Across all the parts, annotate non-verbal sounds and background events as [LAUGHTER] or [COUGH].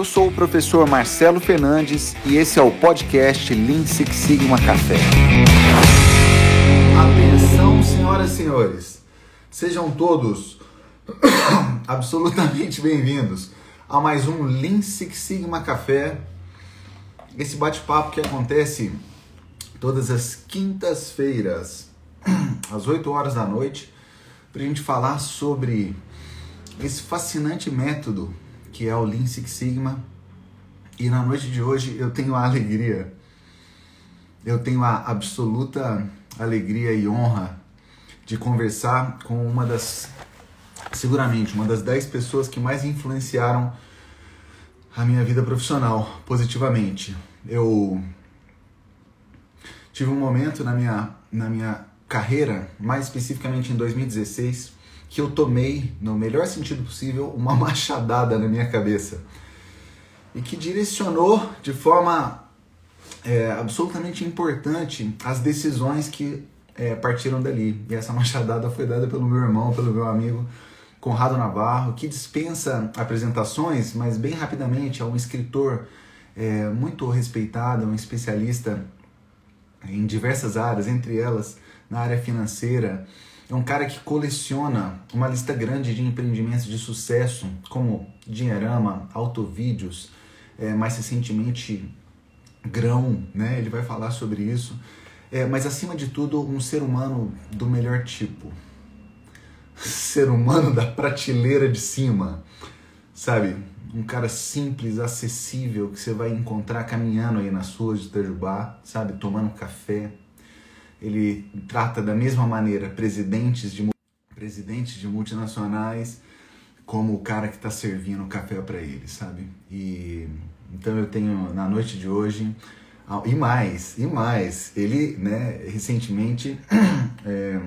Eu sou o professor Marcelo Fernandes e esse é o podcast Lean Six Sigma Café. Atenção, senhoras e senhores. Sejam todos [COUGHS] absolutamente bem-vindos a mais um Lean Six Sigma Café. Esse bate-papo que acontece todas as quintas-feiras, [COUGHS] às 8 horas da noite, para a gente falar sobre esse fascinante método que é o Lean Six Sigma. E na noite de hoje eu tenho a alegria, eu tenho a absoluta alegria e honra de conversar com uma das, seguramente, uma das 10 pessoas que mais influenciaram a minha vida profissional positivamente. Eu tive um momento na minha, na minha carreira, mais especificamente em 2016, que eu tomei, no melhor sentido possível, uma [LAUGHS] machadada na minha cabeça e que direcionou de forma é, absolutamente importante as decisões que é, partiram dali. E essa machadada foi dada pelo meu irmão, pelo meu amigo Conrado Navarro, que dispensa apresentações, mas bem rapidamente é um escritor é, muito respeitado, um especialista em diversas áreas, entre elas na área financeira. É um cara que coleciona uma lista grande de empreendimentos de sucesso, como Dinheirama, Autovídeos, é, mais recentemente Grão, né? Ele vai falar sobre isso. É, mas acima de tudo, um ser humano do melhor tipo. [LAUGHS] Ser humano da prateleira de cima, sabe? Um cara simples, acessível, que você vai encontrar caminhando aí nas ruas de Itajubá, sabe? Tomando café. Ele trata da mesma maneira presidentes de, presidentes de multinacionais como o cara que está servindo café para ele, sabe? E então eu tenho na noite de hoje e mais, e mais, ele, né, recentemente [CLEARS THROAT] é,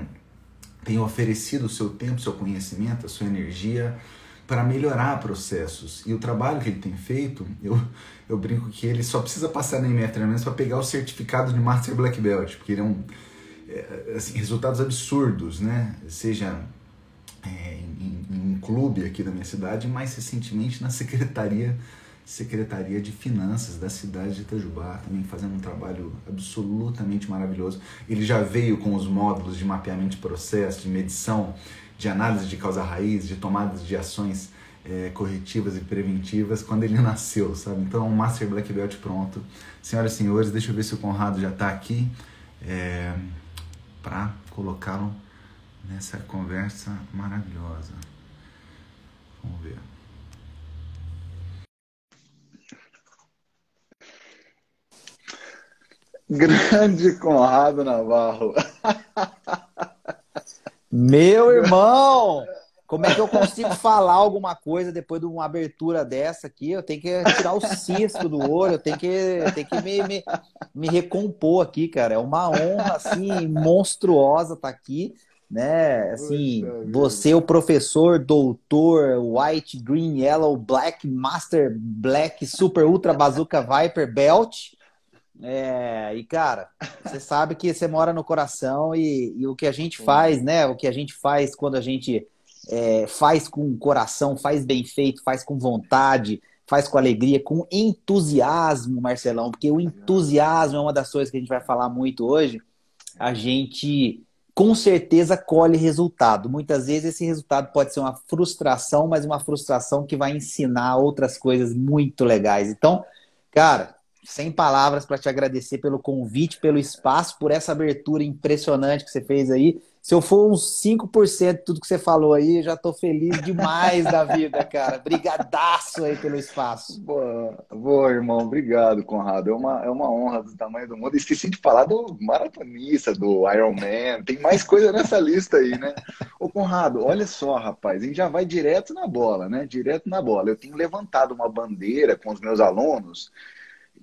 tem oferecido o seu tempo, seu conhecimento, a sua energia para melhorar processos. E o trabalho que ele tem feito, eu, eu brinco que ele só precisa passar na MF Treinamentos para pegar o certificado de Master Black Belt, porque ele é um é, assim, resultados absurdos, né? Seja é, em, em um clube aqui da minha cidade, mais recentemente na secretaria Secretaria de Finanças da cidade de Itajubá, também fazendo um trabalho absolutamente maravilhoso. Ele já veio com os módulos de mapeamento de processo, de medição, de análise de causa raiz, de tomadas de ações é, corretivas e preventivas quando ele [LAUGHS] nasceu, sabe? Então, um Master Black Belt pronto. Senhoras e senhores, deixa eu ver se o Conrado já está aqui é, para colocá-lo nessa conversa maravilhosa. Vamos ver. Grande Conrado Navarro. [LAUGHS] Meu irmão, como é que eu consigo falar alguma coisa depois de uma abertura dessa aqui? Eu tenho que tirar o cisto do olho, eu tenho que, eu tenho que me, me, me recompor aqui, cara. É uma honra, assim, monstruosa estar tá aqui, né? Assim, você, o professor, doutor, white, green, yellow, black, master, black, super, ultra, bazooka, viper, belt é, e cara, você sabe que você mora no coração e, e, o que a gente faz, né? O que a gente faz quando a gente é, faz com coração, faz bem feito, faz com vontade, faz com alegria, com entusiasmo, Marcelão, porque o entusiasmo é uma das coisas que a gente vai falar muito hoje. A gente com certeza colhe resultado. Muitas vezes esse resultado pode ser uma frustração, mas uma frustração que vai ensinar outras coisas muito legais. Então, cara, sem palavras para te agradecer pelo convite, pelo espaço, por essa abertura impressionante que você fez aí. Se eu for uns 5% de tudo que você falou aí, já estou feliz demais da vida, cara. Brigadaço aí pelo espaço. Boa, boa, irmão. Obrigado, Conrado. É uma, é uma honra do tamanho do mundo. Esqueci de falar do maratonista, do Iron Man. Tem mais coisa nessa lista aí, né? Ô, Conrado, olha só, rapaz. A gente já vai direto na bola, né? Direto na bola. Eu tenho levantado uma bandeira com os meus alunos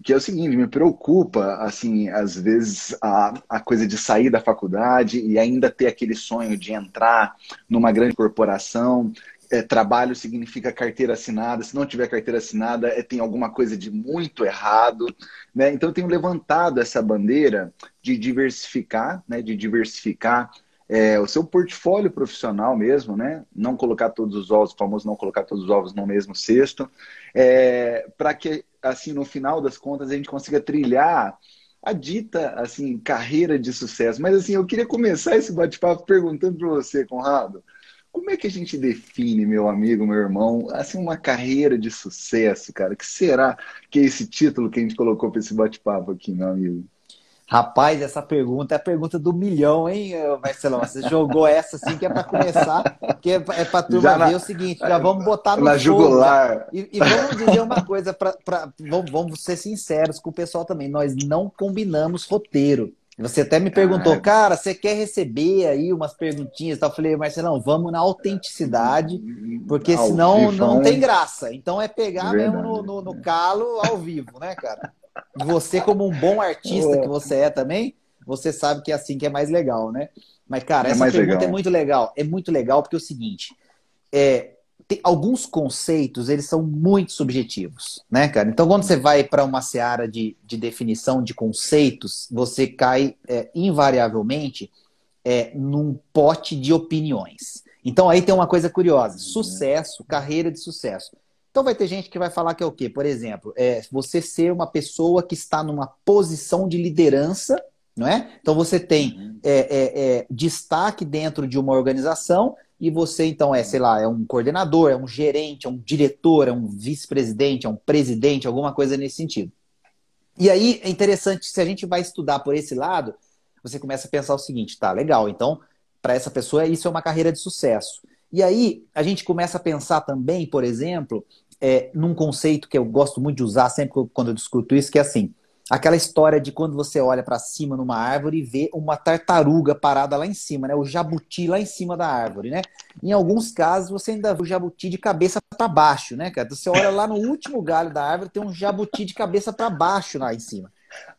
que é o seguinte, me preocupa, assim, às vezes a, a coisa de sair da faculdade e ainda ter aquele sonho de entrar numa grande corporação. É, trabalho significa carteira assinada. Se não tiver carteira assinada, é, tem alguma coisa de muito errado. Né? Então, eu tenho levantado essa bandeira de diversificar, né? de diversificar é, o seu portfólio profissional mesmo, né? Não colocar todos os ovos, famoso não colocar todos os ovos no mesmo cesto, é, para que, assim, no final das contas, a gente consiga trilhar a dita, assim, carreira de sucesso. Mas, assim, eu queria começar esse bate-papo perguntando para você, Conrado, como é que a gente define, meu amigo, meu irmão, assim, uma carreira de sucesso, cara? Que será que é esse título que a gente colocou para esse bate-papo aqui, meu amigo? Rapaz, essa pergunta é a pergunta do milhão, hein, Marcelão? Você jogou essa assim que é para começar, que é para a turma na, ver o seguinte, já vamos botar no na jugular. E, e, vamos dizer uma coisa, pra, pra, vamos, vamos ser sinceros com o pessoal também, nós não combinamos roteiro. Você até me perguntou, ah, cara, você quer receber aí umas perguntinhas? Eu falei, Marcelão, vamos na autenticidade, porque senão não tem graça. Então é pegar Verdade. mesmo no, no, no calo ao vivo, né, cara? Você, como um bom artista que você é também, você sabe que é assim que é mais legal, né? Mas, cara, é essa pergunta legal. é muito legal. É muito legal porque é o seguinte: é, tem, alguns conceitos, eles são muito subjetivos, né, cara? Então, quando você vai para uma seara de, de definição de conceitos, você cai é, invariavelmente é, num pote de opiniões. Então, aí tem uma coisa curiosa: sucesso, carreira de sucesso. Então vai ter gente que vai falar que é o quê? Por exemplo, é você ser uma pessoa que está numa posição de liderança, não é? Então você tem uhum. é, é, é, destaque dentro de uma organização e você então é, sei lá, é um coordenador, é um gerente, é um diretor, é um vice-presidente, é um presidente, alguma coisa nesse sentido. E aí é interessante, se a gente vai estudar por esse lado, você começa a pensar o seguinte, tá, legal, então para essa pessoa isso é uma carreira de sucesso. E aí a gente começa a pensar também, por exemplo, é, num conceito que eu gosto muito de usar sempre quando eu discuto isso, que é assim, aquela história de quando você olha para cima numa árvore e vê uma tartaruga parada lá em cima, né? O jabuti lá em cima da árvore, né? Em alguns casos você ainda vê o jabuti de cabeça para baixo, né, cara? Você olha lá no último galho da árvore tem um jabuti de cabeça para baixo lá em cima.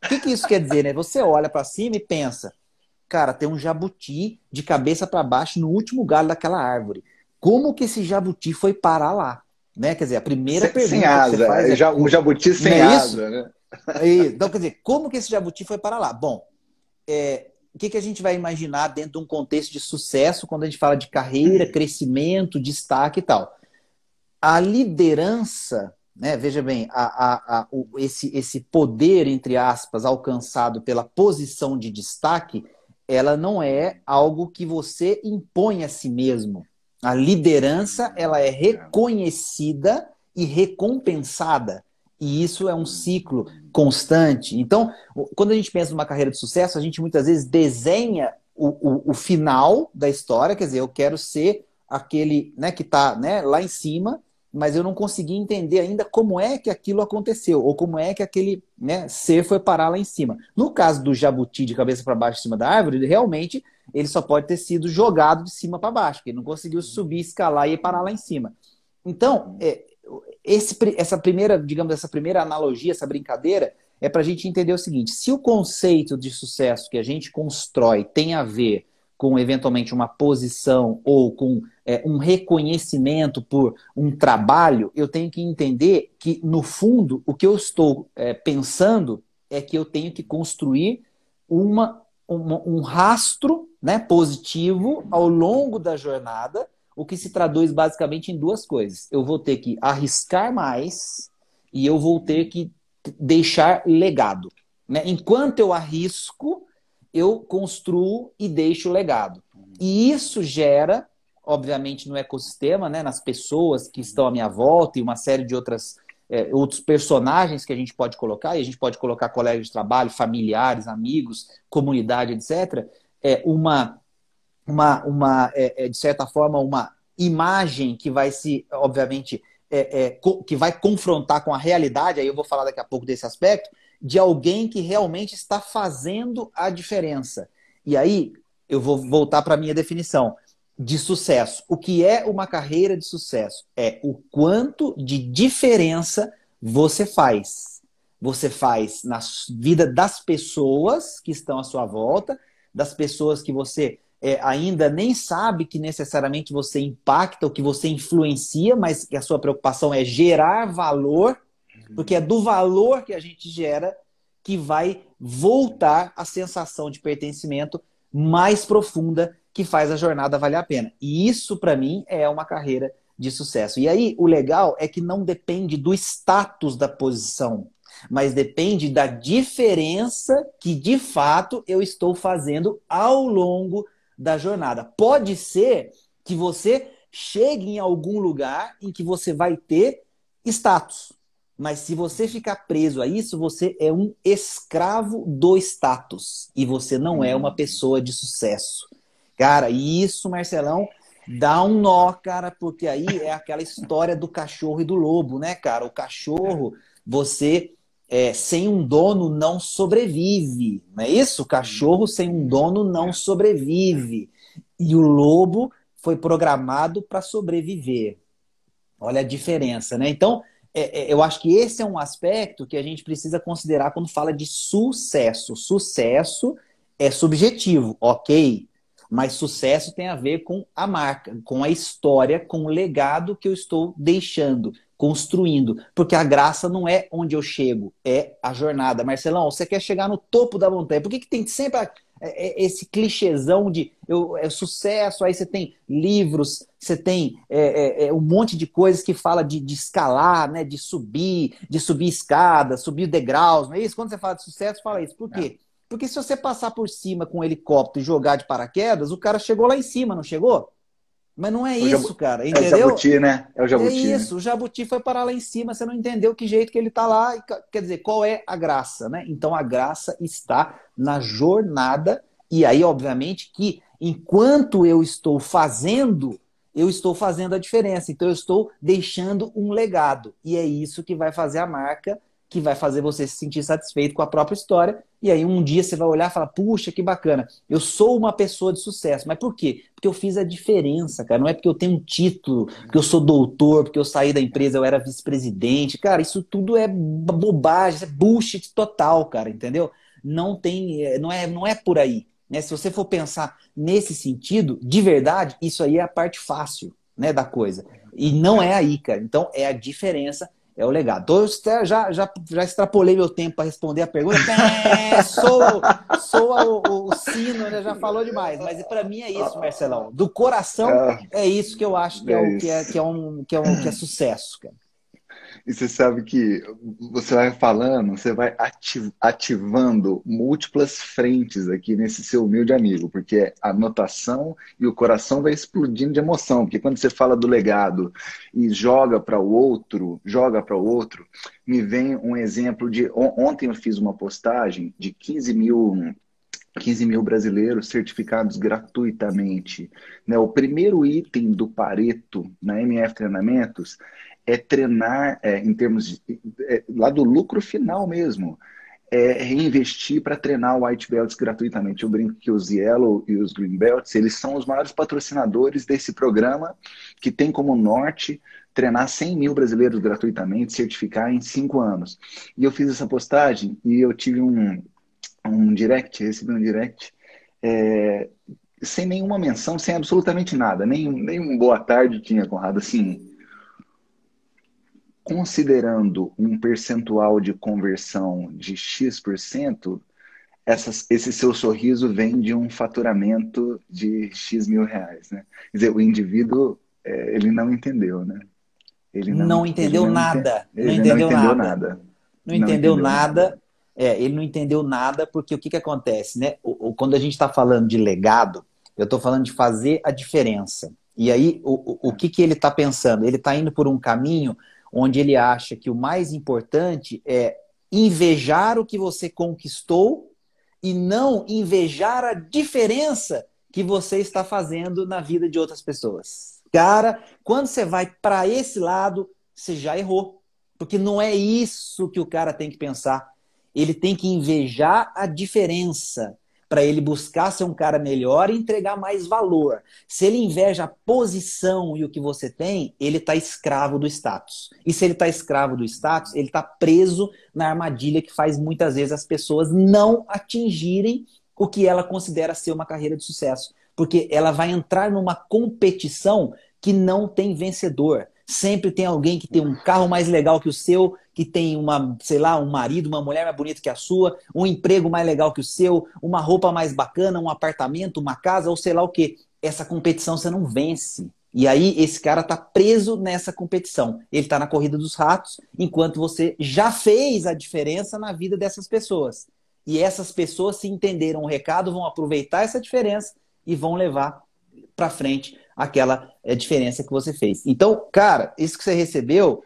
O que, que isso quer dizer, né? Você olha para cima e pensa, cara, tem um jabuti de cabeça para baixo no último galho daquela árvore. Como que esse jabuti foi parar lá? Né? Quer dizer, a primeira sem, pergunta sem asa, que você faz é, um jabuti sem é asa, né? Então, quer dizer, como que esse jabuti foi parar lá? Bom, é, o que, que a gente vai imaginar dentro de um contexto de sucesso quando a gente fala de carreira, crescimento, destaque e tal? A liderança, né, veja bem, a, a, a, o, esse, esse poder, entre aspas, alcançado pela posição de destaque, ela não é algo que você impõe a si mesmo. A liderança, ela é reconhecida e recompensada. E isso é um ciclo constante. Então, quando a gente pensa numa carreira de sucesso, a gente muitas vezes desenha o, o, o final da história, quer dizer, eu quero ser aquele né, que está né, lá em cima, mas eu não consegui entender ainda como é que aquilo aconteceu, ou como é que aquele né, ser foi parar lá em cima. No caso do jabuti de cabeça para baixo em cima da árvore, realmente ele só pode ter sido jogado de cima para baixo, porque ele não conseguiu subir, escalar e parar lá em cima. Então, é, esse, essa primeira, digamos, essa primeira analogia, essa brincadeira, é para a gente entender o seguinte: se o conceito de sucesso que a gente constrói tem a ver com eventualmente uma posição ou com é, um reconhecimento por um trabalho, eu tenho que entender que, no fundo, o que eu estou é, pensando é que eu tenho que construir uma, uma, um rastro né, positivo ao longo da jornada, o que se traduz basicamente em duas coisas. Eu vou ter que arriscar mais e eu vou ter que deixar legado. Né? Enquanto eu arrisco, eu construo e deixo legado. E isso gera, obviamente, no ecossistema, né, nas pessoas que estão à minha volta e uma série de outras, é, outros personagens que a gente pode colocar, e a gente pode colocar colegas de trabalho, familiares, amigos, comunidade, etc., é uma, uma, uma é, é, de certa forma, uma imagem que vai se, obviamente, é, é, que vai confrontar com a realidade, aí eu vou falar daqui a pouco desse aspecto, de alguém que realmente está fazendo a diferença. E aí eu vou voltar para a minha definição de sucesso. O que é uma carreira de sucesso? É o quanto de diferença você faz. Você faz na vida das pessoas que estão à sua volta, das pessoas que você é, ainda nem sabe que necessariamente você impacta ou que você influencia, mas que a sua preocupação é gerar valor porque é do valor que a gente gera que vai voltar a sensação de pertencimento mais profunda que faz a jornada valer a pena. E isso, para mim, é uma carreira de sucesso. E aí, o legal é que não depende do status da posição, mas depende da diferença que, de fato, eu estou fazendo ao longo da jornada. Pode ser que você chegue em algum lugar em que você vai ter status. Mas se você ficar preso a isso, você é um escravo do status. E você não é uma pessoa de sucesso. Cara, isso, Marcelão, dá um nó, cara, porque aí é aquela história do cachorro e do lobo, né, cara? O cachorro, você é, sem um dono não sobrevive, não é isso? O cachorro sem um dono não sobrevive. E o lobo foi programado para sobreviver. Olha a diferença, né? Então, é, é, eu acho que esse é um aspecto que a gente precisa considerar quando fala de sucesso. Sucesso é subjetivo, ok? Mas sucesso tem a ver com a marca, com a história, com o legado que eu estou deixando, construindo. Porque a graça não é onde eu chego, é a jornada. Marcelão, você quer chegar no topo da montanha. Por que, que tem sempre a é, é, esse clichêzão de eu, é sucesso, aí você tem livros, você tem é, é, é, um monte de coisas que fala de, de, escalar, né, de subir, de subir escada, subir degraus, não é isso? Quando você fala de sucesso, fala isso. Por quê? Porque se você passar por cima com um helicóptero e jogar de paraquedas, o cara chegou lá em cima, não chegou? Mas não é o isso, cara. Entendeu? É o jabuti, né? É o jabuti. É isso, né? o jabuti foi parar lá em cima, você não entendeu que jeito que ele tá lá. Quer dizer, qual é a graça, né? Então a graça está na jornada, e aí, obviamente, que enquanto eu estou fazendo, eu estou fazendo a diferença. Então eu estou deixando um legado. E é isso que vai fazer a marca que vai fazer você se sentir satisfeito com a própria história. E aí um dia você vai olhar e falar: puxa, que bacana, eu sou uma pessoa de sucesso. Mas por quê? Porque eu fiz a diferença, cara. Não é porque eu tenho um título, porque eu sou doutor, porque eu saí da empresa, eu era vice-presidente. Cara, isso tudo é bobagem, é bullshit total, cara, entendeu? Não tem, é, não é, não é por aí. Né? Se você for pensar nesse sentido, de verdade, isso aí é a parte fácil né, da coisa. E não é aí, cara. Então é a diferença é o legado. Então, eu já, já, já extrapolei meu tempo para responder a pergunta. [LAUGHS] É, soa, soa o, o, sino, né? já falou demais. Mas para mim é isso, Marcelão. Do coração, é, é isso que eu acho que é, é, o, que é, que é, um, que é, um, que é sucesso, cara. E você sabe que você vai falando, você vai ativando múltiplas frentes aqui nesse seu humilde amigo, porque a anotação e o coração vai explodindo de emoção, porque quando você fala do legado e joga para o outro, joga para o outro, me vem um exemplo de. Ontem eu fiz uma postagem de 15 mil 15 mil brasileiros certificados gratuitamente. Né? O primeiro item do Pareto na MF Treinamentos é treinar é, em termos de, é, lá do lucro final mesmo. É reinvestir para treinar White Belts gratuitamente. Eu brinco que os Yellow e os Green Belts, eles são os maiores patrocinadores desse programa, que tem como norte treinar 100 mil brasileiros gratuitamente, certificar em cinco anos. E eu fiz essa postagem e eu tive um, um direct, recebi um direct, é, sem nenhuma menção, sem absolutamente nada, nem, nem um boa tarde tinha, Conrado, assim, considerando um percentual de conversão de X%, essas, esse seu sorriso vem de um faturamento de X mil reais, né? Quer dizer, o indivíduo, é, ele não entendeu, né? Ele não, não entendeu ele nada. Não, ele entendeu, não entendeu nada. nada. Não, entendeu, entendeu nada. nada. É, ele não entendeu nada porque o que, que acontece, né? O, o quando a gente está falando de legado, eu estou falando de fazer a diferença. E aí, o, o, o que, que ele está pensando? Ele está indo por um caminho onde ele acha que o mais importante é invejar o que você conquistou e não invejar a diferença que você está fazendo na vida de outras pessoas. Cara, quando você vai para esse lado, você já errou. Porque não é isso que o cara tem que pensar. Ele tem que invejar a diferença para ele buscar ser um cara melhor e entregar mais valor. Se ele inveja a posição e o que você tem, ele está escravo do status. E se ele está escravo do status, ele está preso na armadilha que faz muitas vezes as pessoas não atingirem o que ela considera ser uma carreira de sucesso. Porque ela vai entrar numa competição que não tem vencedor. Sempre tem alguém que tem um carro mais legal que o seu, que tem uma, sei lá, um marido, uma mulher mais bonita que a sua, um emprego mais legal que o seu, uma roupa mais bacana, um apartamento, uma casa ou sei lá o que. Essa competição você não vence. E aí esse cara tá preso nessa competição. Ele tá na corrida dos ratos, enquanto você já fez a diferença na vida dessas pessoas. E essas pessoas, se entenderam o recado, vão aproveitar essa diferença e vão levar para frente aquela é, diferença que você fez. Então, cara, isso que você recebeu,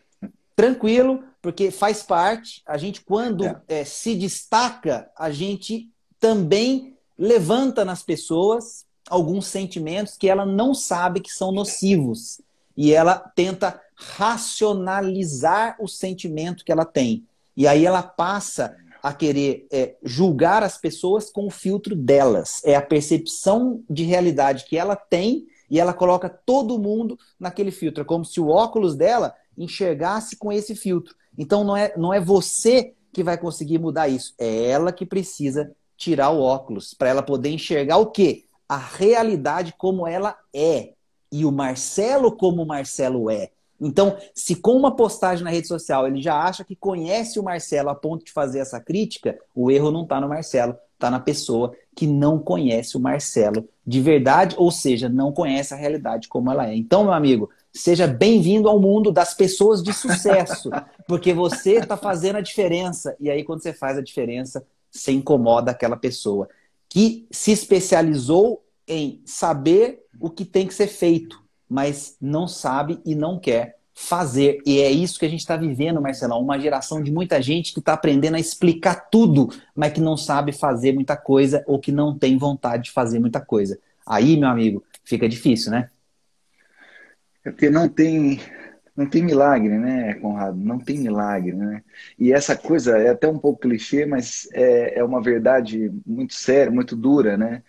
tranquilo, porque faz parte. A gente, quando é. É, se destaca, a gente também levanta nas pessoas alguns sentimentos que ela não sabe que são nocivos. E ela tenta racionalizar o sentimento que ela tem. E aí ela passa a querer é, julgar as pessoas com o filtro delas. É a percepção de realidade que ela tem e ela coloca todo mundo naquele filtro. É como se o óculos dela enxergasse com esse filtro. Então não é, não é você que vai conseguir mudar isso. É ela que precisa tirar o óculos para ela poder enxergar o quê? A realidade como ela é. E o Marcelo como o Marcelo é. Então, se com uma postagem na rede social ele já acha que conhece o Marcelo a ponto de fazer essa crítica, o erro não está no Marcelo, está na pessoa que não conhece o Marcelo de verdade, ou seja, não conhece a realidade como ela é. Então, meu amigo, seja bem-vindo ao mundo das pessoas de sucesso, porque você está fazendo a diferença. E aí, quando você faz a diferença, você incomoda aquela pessoa que se especializou em saber o que tem que ser feito mas não sabe e não quer fazer. E é isso que a gente está vivendo, Marcelão. Uma geração de muita gente que está aprendendo a explicar tudo, mas que não sabe fazer muita coisa ou que não tem vontade de fazer muita coisa. Aí, meu amigo, fica difícil, né? É porque não tem, não tem milagre, né, Conrado? Não tem milagre, né? E essa coisa é até um pouco clichê, mas é, é uma verdade muito séria, muito dura, né?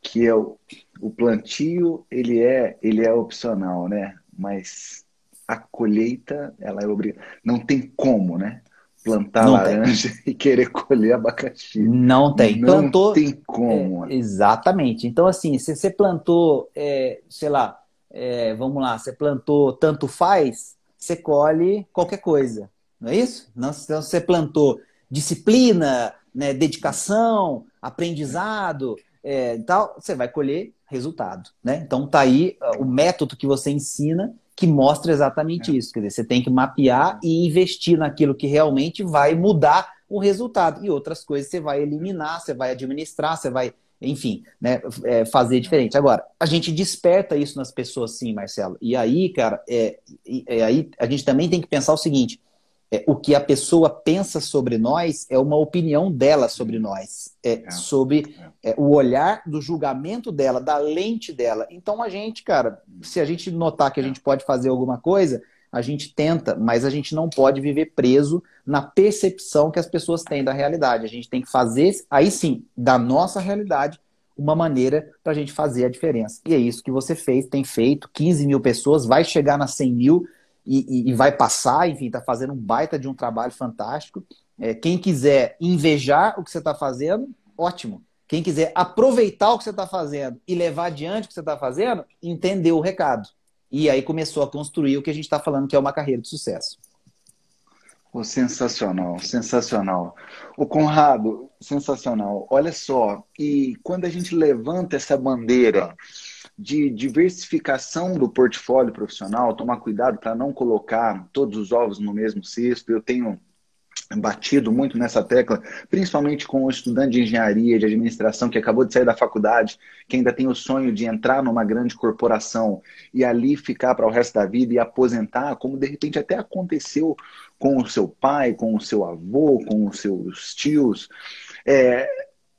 Que é o, o plantio ele é ele é opcional, né? Mas a colheita ela é obrigada. Não tem como, né? Plantar não laranja tem. [LAUGHS] e querer colher abacaxi. Não tem. Não plantou, tem como. É, exatamente. Então assim, se você plantou, é, sei lá, é, vamos lá, você plantou tanto faz, você colhe qualquer coisa, não é isso? Não, então você plantou disciplina, né, dedicação, aprendizado, é, tal, você vai colher resultado, né? Então tá aí o método que você ensina que mostra exatamente é. isso. Quer dizer, você tem que mapear e investir naquilo que realmente vai mudar o resultado. E outras coisas você vai eliminar, você vai administrar, você vai, enfim, né, é, fazer diferente. Agora, a gente desperta isso nas pessoas, sim, Marcelo. E aí, cara, é, é aí a gente também tem que pensar o seguinte: é, o que a pessoa pensa sobre nós é uma opinião dela sobre nós, é, é. sobre é. é, o olhar do julgamento dela, da lente dela. Então a gente, cara, se a gente notar que a gente pode fazer alguma coisa, a gente tenta, mas a gente não pode viver preso na percepção que as pessoas têm da realidade. A gente tem que fazer, aí sim, da nossa realidade, uma maneira para a gente fazer a diferença. E é isso que você fez, tem feito. 15 mil pessoas, vai chegar nas 100 mil e, e, e vai passar, enfim, está fazendo um baita de um trabalho fantástico. É, quem quiser invejar o que você está fazendo, ótimo. Quem quiser aproveitar o que você está fazendo e levar adiante o que você está fazendo, entendeu o recado. E aí começou a construir o que a gente está falando que é uma carreira de sucesso. Oh, sensacional, sensacional. O Conrado, sensacional. Olha só, e quando a gente levanta essa bandeira de diversificação do portfólio profissional, tomar cuidado para não colocar todos os ovos no mesmo cesto. Eu tenho batido muito nessa tecla, principalmente com o estudante de engenharia, de administração, que acabou de sair da faculdade, que ainda tem o sonho de entrar numa grande corporação e ali ficar para o resto da vida e aposentar, como de repente até aconteceu com o seu pai, com o seu avô, com os seus tios. É,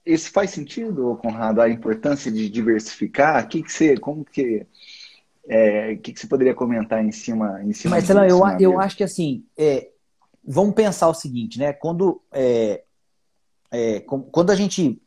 esse faz sentido, Conrado, a importância de diversificar? Que que você, como que, é, que, que você poderia comentar em cima, em cima eu, eu acho que assim, é, vamos pensar o seguinte, né? Quando, é, é, quando a gente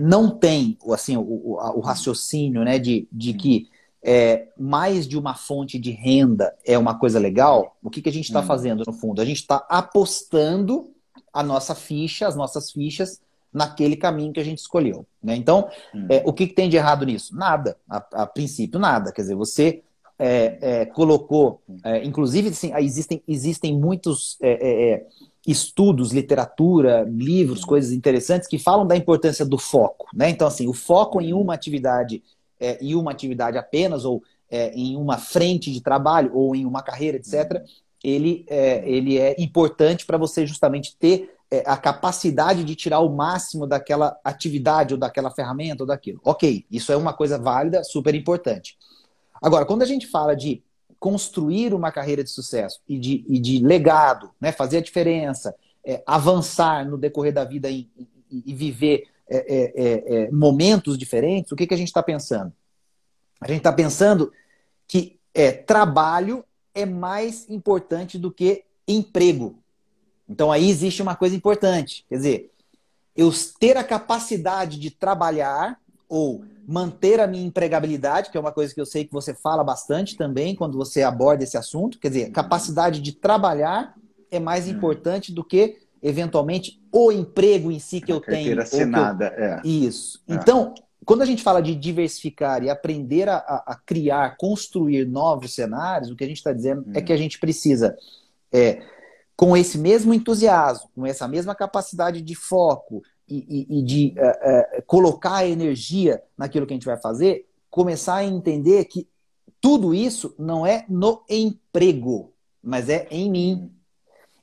não tem assim, o, o, o raciocínio né, de, de que é, mais de uma fonte de renda é uma coisa legal, o que, que a gente está hum. fazendo no fundo? A gente está apostando a nossa ficha, as nossas fichas naquele caminho que a gente escolheu. Né? Então, hum. é, o que, que, tem de errado nisso? Nada, a, a, princípio, nada. Quer dizer, você é, é, colocou, é, inclusive assim, existem, existem muitos é, é, estudos, literatura, livros, coisas interessantes que falam da importância do foco. Né? Então, assim, o foco em uma atividade e uma atividade apenas, ou em uma frente de trabalho, ou em uma carreira, etc., ele é, ele é importante para você justamente ter é, a capacidade de tirar o máximo daquela atividade ou daquela ferramenta ou daquilo. Ok, isso é uma coisa válida, super importante. Agora, quando a gente fala de construir uma carreira de sucesso e de, e de legado, né, fazer a diferença, é, avançar no decorrer da vida e, e, e viver é, é, é, momentos diferentes, o que, que a gente está pensando? A gente está pensando que é, trabalho é mais importante do que emprego. Então aí existe uma coisa importante, quer dizer, eu ter a capacidade de trabalhar ou manter a minha empregabilidade, que é uma coisa que eu sei que você fala bastante também quando você aborda esse assunto, quer dizer, capacidade de trabalhar é mais hum. importante do que eventualmente o emprego em si que eu tenho. assinada, eu... é. Isso. É. Então, quando a gente fala de diversificar e aprender a, a criar, construir novos cenários, o que a gente está dizendo hum. é que a gente precisa é, com esse mesmo entusiasmo, com essa mesma capacidade de foco e, de uh, uh, colocar a energia naquilo que a gente vai fazer, começar a entender que tudo isso não é no emprego, mas é em mim.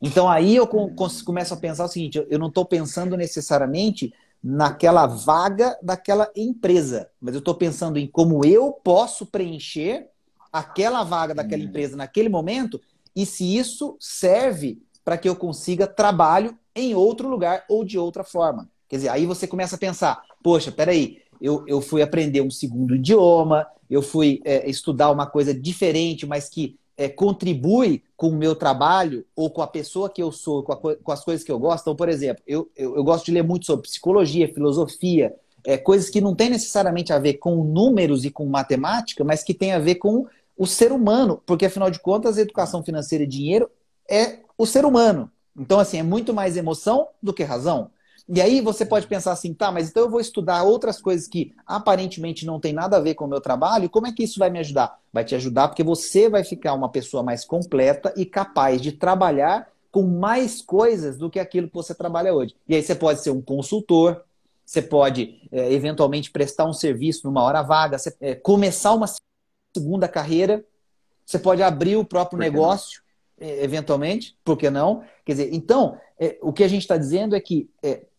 Então aí eu começo a pensar o seguinte: eu não estou pensando necessariamente naquela vaga daquela empresa, mas eu estou pensando em como eu posso preencher aquela vaga daquela empresa naquele momento e se isso serve para que eu consiga trabalho em outro lugar ou de outra forma. Quer dizer, aí você começa a pensar, poxa, peraí, eu, eu fui aprender um segundo idioma, eu fui é, estudar uma coisa diferente, mas que é, contribui com o meu trabalho ou com a pessoa que eu sou, com, a, com as coisas que eu gosto. Então, por exemplo, eu, eu, eu, gosto de ler muito sobre psicologia, filosofia, é, coisas que não têm necessariamente a ver com números e com matemática, mas que têm a ver com o ser humano, porque afinal de contas, educação financeira e dinheiro é o ser humano. Então, assim, é muito mais emoção do que razão. E aí você pode pensar assim, tá, mas então eu vou estudar outras coisas que aparentemente não tem nada a ver com o meu trabalho, como é que isso vai me ajudar? Vai te ajudar porque você vai ficar uma pessoa mais completa e capaz de trabalhar com mais coisas do que aquilo que você trabalha hoje. E aí você pode ser um consultor, você pode é, eventualmente prestar um serviço numa hora vaga, você, é, começar uma segunda carreira, você pode abrir o próprio negócio, é, eventualmente, por que não? Quer dizer, então, é, o que a gente está dizendo é que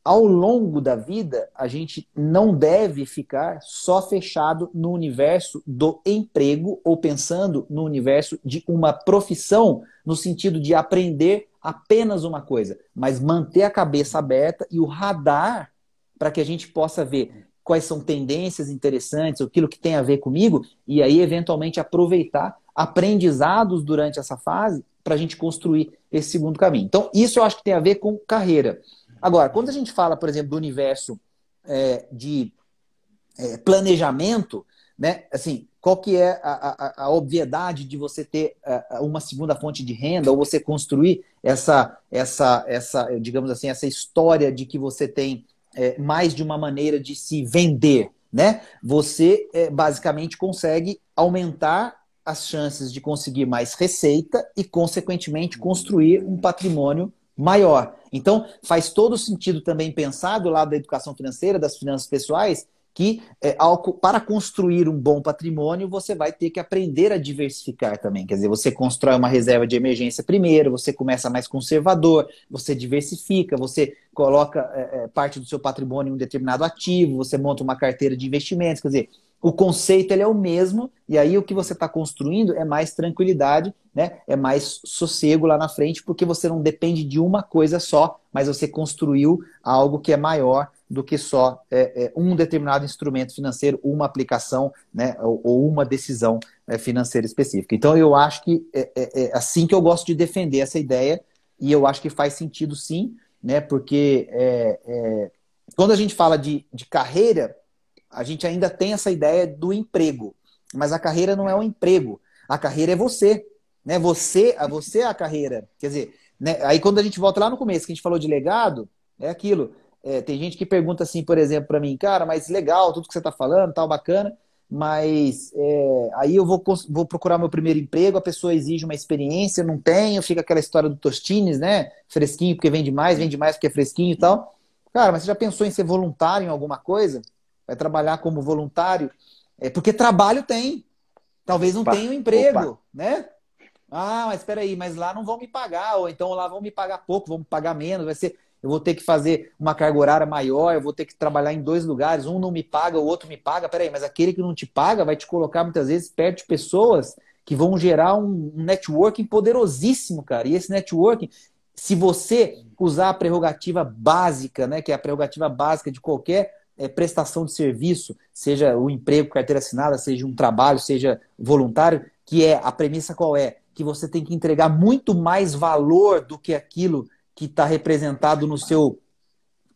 ao longo da vida, a gente não deve ficar só fechado no universo do emprego ou pensando no universo de uma profissão, no sentido de aprender apenas uma coisa, mas manter a cabeça aberta e o radar para que a gente possa ver quais são tendências interessantes, aquilo que tem a ver comigo, e aí eventualmente aproveitar aprendizados durante essa fase para a gente construir esse segundo caminho. Então, isso eu acho que tem a ver com carreira. Agora, quando a gente fala, por exemplo, do universo é, de é, planejamento, né? Assim, qual que é a, a, a obviedade de você ter uh, uma segunda fonte de renda ou você construir essa, essa, essa, digamos assim, essa história de que você tem é, mais de uma maneira de se vender, né? Você é, basicamente consegue aumentar as chances de conseguir mais receita e, consequentemente, construir um patrimônio maior. Então, faz todo sentido também pensar do lado da educação financeira, das finanças pessoais, que é, ao, para construir um bom patrimônio, você vai ter que aprender a diversificar também. Quer dizer, você constrói uma reserva de emergência primeiro, você começa mais conservador, você diversifica, você coloca é, é parte do seu patrimônio em um determinado ativo, você monta uma carteira de investimentos. Quer dizer, o conceito ele é o mesmo, e aí o que você está construindo é mais tranquilidade, né? é mais sossego lá na frente, porque você não depende de uma coisa só, mas você construiu algo que é maior do que só é, é, um determinado instrumento financeiro, uma aplicação né? ou, ou uma decisão é, financeira específica. Então eu acho que é, é, é, assim que eu gosto de defender essa ideia, e eu acho que faz sentido sim, né? porque é, quando a gente fala de, de carreira, a gente ainda tem essa ideia do emprego, mas a carreira não é um emprego. A carreira é você, né? Você, a você é a carreira. Quer dizer, né? aí quando a gente volta lá no começo, que a gente falou de legado, é aquilo. É, tem gente que pergunta assim, por exemplo, para mim, cara, mas legal, tudo que você está falando, tal, bacana, mas é, aí eu vou, vou procurar meu primeiro emprego, a pessoa exige uma experiência, não tenho, fica aquela história do Tostines, né? Fresquinho porque vende mais, vende mais porque é fresquinho e tal. Cara, mas você já pensou em ser voluntário em alguma coisa? Vai trabalhar como voluntário? É porque trabalho tem. Talvez não opa, tenha um emprego, opa. né? Ah, mas espera aí, mas lá não vão me pagar, ou então lá vão me pagar pouco, vão me pagar menos, vai ser eu vou ter que fazer uma carga horária maior, eu vou ter que trabalhar em dois lugares, um não me paga, o outro me paga. Peraí, mas aquele que não te paga vai te colocar muitas vezes perto de pessoas que vão gerar um networking poderosíssimo, cara. E esse networking, se você usar a prerrogativa básica, né, que é a prerrogativa básica de qualquer é, prestação de serviço, seja o emprego, carteira assinada, seja um trabalho, seja voluntário, que é a premissa qual é? Que você tem que entregar muito mais valor do que aquilo que está representado no seu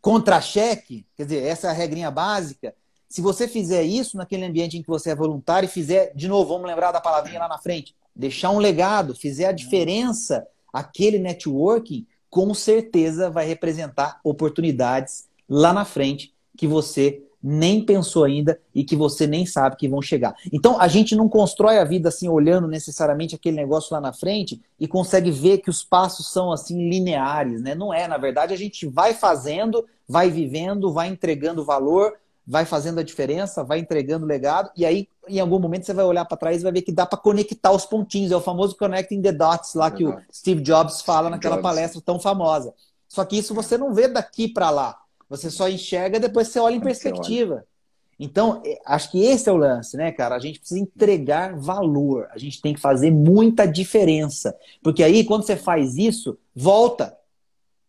contra-cheque, quer dizer, essa é a regrinha básica. Se você fizer isso naquele ambiente em que você é voluntário e fizer, de novo, vamos lembrar da palavrinha lá na frente, deixar um legado, fizer a diferença, aquele networking com certeza vai representar oportunidades lá na frente que você nem pensou ainda e que você nem sabe que vão chegar. Então a gente não constrói a vida assim olhando necessariamente aquele negócio lá na frente e consegue ver que os passos são assim lineares, né? Não é, na verdade a gente vai fazendo, vai vivendo, vai entregando valor, vai fazendo a diferença, vai entregando legado e aí em algum momento você vai olhar para trás e vai ver que dá para conectar os pontinhos, é o famoso connecting the dots lá que o Steve Jobs fala naquela palestra tão famosa. Só que isso você não vê daqui para lá. Você só enxerga depois você olha em perspectiva. Então, é, acho que esse é o lance, né, cara? A gente precisa entregar valor. A gente tem que fazer muita diferença. Porque aí, quando você faz isso, volta.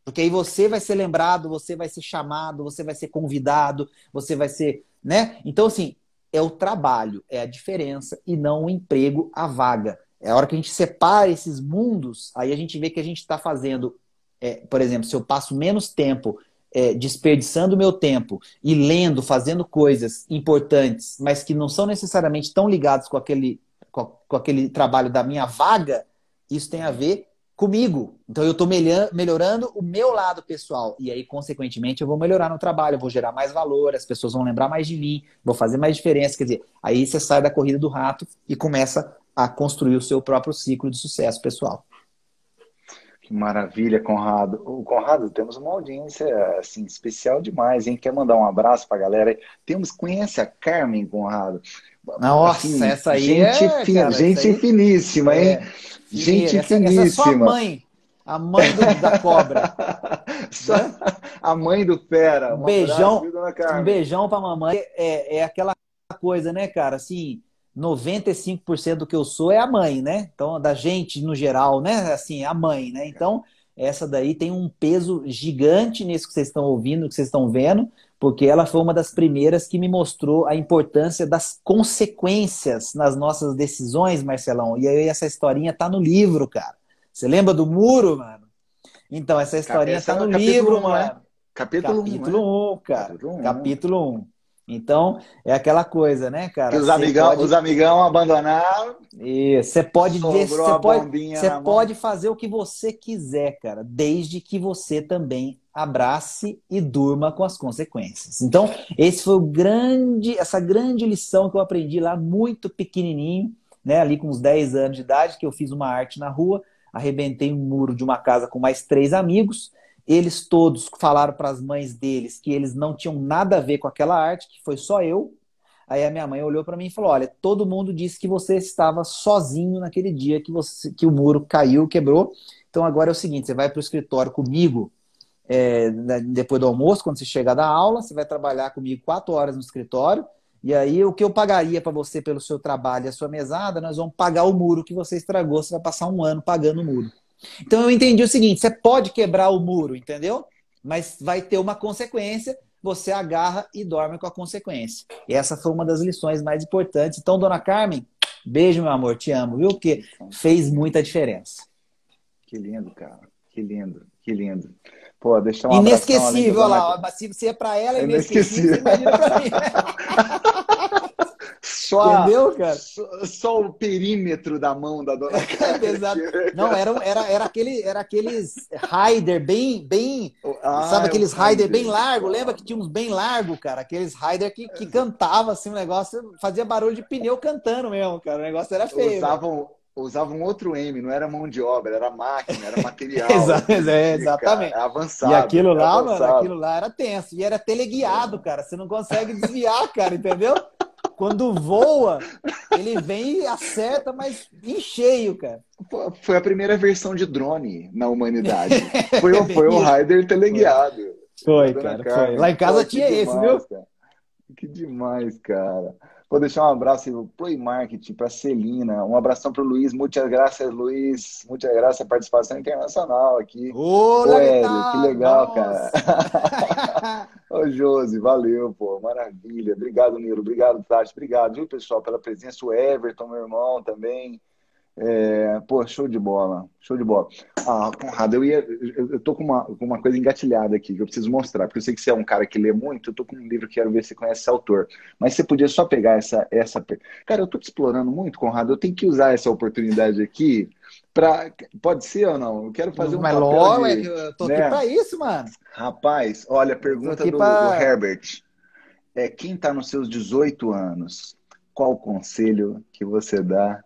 Porque aí você vai ser lembrado, você vai ser chamado, você vai ser convidado, você vai ser. né? Então, assim, é o trabalho, é a diferença e não o emprego, a vaga. É a hora que a gente separa esses mundos, aí a gente vê que a gente está fazendo. É, por exemplo, se eu passo menos tempo é, desperdiçando meu tempo e lendo, fazendo coisas importantes, mas que não são necessariamente tão ligados com aquele, com, com aquele trabalho da minha vaga, isso tem a ver comigo. Então eu estou melhorando o meu lado pessoal. E aí, consequentemente, eu vou melhorar no trabalho, vou gerar mais valor, as pessoas vão lembrar mais de mim, vou fazer mais diferença. Quer dizer, aí você sai da corrida do rato e começa a construir o seu próprio ciclo de sucesso pessoal. Que maravilha, Conrado. O Conrado, temos uma audiência assim especial demais, hein? Quer mandar um abraço para a galera? Temos conhece a Carmen, Conrado? Nossa, assim, essa aí gente, é, fin... cara, gente aí... finíssima, hein? É. Gente essa, finíssima. Essa é só a mãe, a mãe do, da cobra. [LAUGHS] a mãe do fera. Um, beijão, um beijão para mamãe. É, é aquela coisa, né, cara? Assim, 95% do que eu sou é a mãe, né? Então, da gente no geral, né? Assim, a mãe, né? Então, essa daí tem um peso gigante nisso que vocês estão ouvindo, que vocês estão vendo, porque ela foi uma das primeiras que me mostrou a importância das consequências nas nossas decisões, Marcelão. E aí essa historinha tá no livro, cara. Você lembra do muro, mano? Então, essa historinha Essa tá no livro, um, né? mano. Capítulo 1, Capítulo 1, um, né? cara. Capítulo 1. Capítulo 1. Então, é aquela coisa, né, cara? Os, amigão, pode... os amigão abandonaram. Isso, você pode, você pode, você pode fazer o que você quiser, cara, desde que você também abrace e durma com as consequências. Então, esse foi o grande, essa grande lição que eu aprendi lá muito pequenininho, né, ali com uns 10 anos de idade, que eu fiz uma arte na rua, arrebentei um muro de uma casa com mais três amigos eles todos falaram para as mães deles que eles não tinham nada a ver com aquela arte, que foi só eu. Aí a minha mãe olhou para mim e falou: Olha, todo mundo disse que você estava sozinho naquele dia que, você, que o muro caiu, quebrou. Então agora é o seguinte: você vai para o escritório comigo é, depois do almoço, quando você chegar da aula, você vai trabalhar comigo quatro horas no escritório. E aí, o que eu pagaria para você pelo seu trabalho e a sua mesada, nós vamos pagar o muro que você estragou. Você vai passar um ano pagando o muro. Então eu entendi o seguinte: você pode quebrar o muro, entendeu? Mas vai ter uma consequência, você agarra e dorme com a consequência. E essa foi uma das lições mais importantes. Então, dona Carmen, beijo, meu amor, te amo, viu? Porque fez muita diferença. Que lindo, cara. Que lindo, que lindo. Pô, deixa um Inesquecível, olha lá. Se você é pra ela, é inesquecível. inesquecível. [LAUGHS] Só, Entendeu, cara? Só, só, o perímetro da mão da dona [LAUGHS] Exato. Não, era, era, era, aquele, era aqueles rider bem, bem ah, sabe aqueles rider bem largo? Lembra que tinha uns bem largo, cara? Aqueles rider que, que cantava assim, o um negócio fazia barulho de pneu cantando mesmo, cara. O negócio era feio. Usavam, usavam outro M, não era mão de obra, era máquina, era material. [LAUGHS] é, exatamente. Cara, é avançado. E aquilo lá, avançado. mano, aquilo lá era tenso. E era teleguiado, cara. Você não consegue desviar, cara, entendeu? Quando voa, ele vem e acerta, mas em cheio, cara. Foi a primeira versão de drone na humanidade. Foi, [LAUGHS] foi o Raider teleguiado. Foi, cara, foi. Lá em casa Pô, tinha demais, esse, viu? Cara. Que demais, cara. Vou deixar um abraço pro Play Marketing, para Celina, um abração para o Luiz, muitas graças, Luiz, muitas graças a participação internacional aqui. Ô, Ô Hélio, que legal, Nossa. cara. [LAUGHS] Ô, Josi, valeu, pô, maravilha. Obrigado, Nilo, obrigado, Tati, obrigado, viu, pessoal, pela presença. O Everton, meu irmão, também. É, pô, show de bola, show de bola. Ah, Conrado, eu ia. Eu tô com uma, com uma coisa engatilhada aqui que eu preciso mostrar, porque eu sei que você é um cara que lê muito, eu tô com um livro que quero ver se você conhece esse autor. Mas você podia só pegar essa. essa... Cara, eu tô te explorando muito, Conrado, eu tenho que usar essa oportunidade aqui para. Pode ser ou não? Eu quero fazer um Mas papel logo, de, eu tô né? aqui pra isso, mano. Rapaz, olha, pergunta do, pra... do Herbert. É, quem tá nos seus 18 anos, qual o conselho que você dá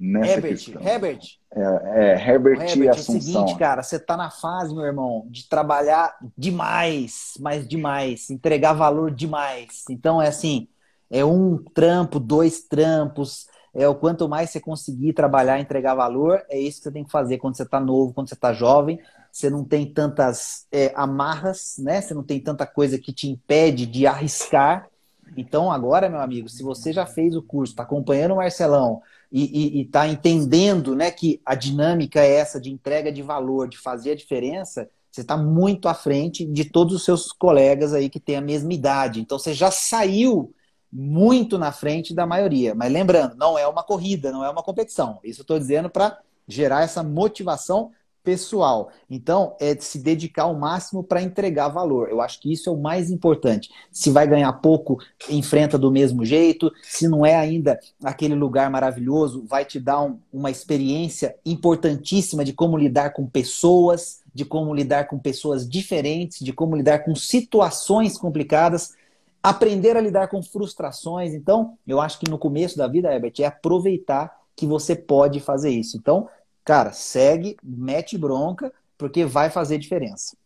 nessa Herbert, questão. Herbert. É, é Herbert, Herbert e Assunção. É o seguinte, cara, você tá na fase, meu irmão, de trabalhar demais, mas demais, entregar valor demais. Então é assim, é um trampo, dois trampos, é o quanto mais você conseguir trabalhar, entregar valor, é isso que você tem que fazer quando você tá novo, quando você tá jovem. Você não tem tantas é, amarras, né? Você não tem tanta coisa que te impede de arriscar. Então agora, meu amigo, se você já fez o curso, está acompanhando o Marcelão, e está entendendo né, que a dinâmica é essa de entrega de valor, de fazer a diferença, você está muito à frente de todos os seus colegas aí que têm a mesma idade. Então você já saiu muito na frente da maioria. Mas lembrando, não é uma corrida, não é uma competição. Isso eu estou dizendo para gerar essa motivação pessoal. Então, é se dedicar ao máximo para entregar valor. Eu acho que isso é o mais importante. Se vai ganhar pouco, enfrenta do mesmo jeito. Se não é ainda aquele lugar maravilhoso, vai te dar um, uma experiência importantíssima de como lidar com pessoas, de como lidar com pessoas diferentes, de como lidar com situações complicadas. Aprender a lidar com frustrações. Então, eu acho que no começo da vida, Herbert, é aproveitar que você pode fazer isso. Então, cara, segue, mete bronca, porque vai fazer diferença.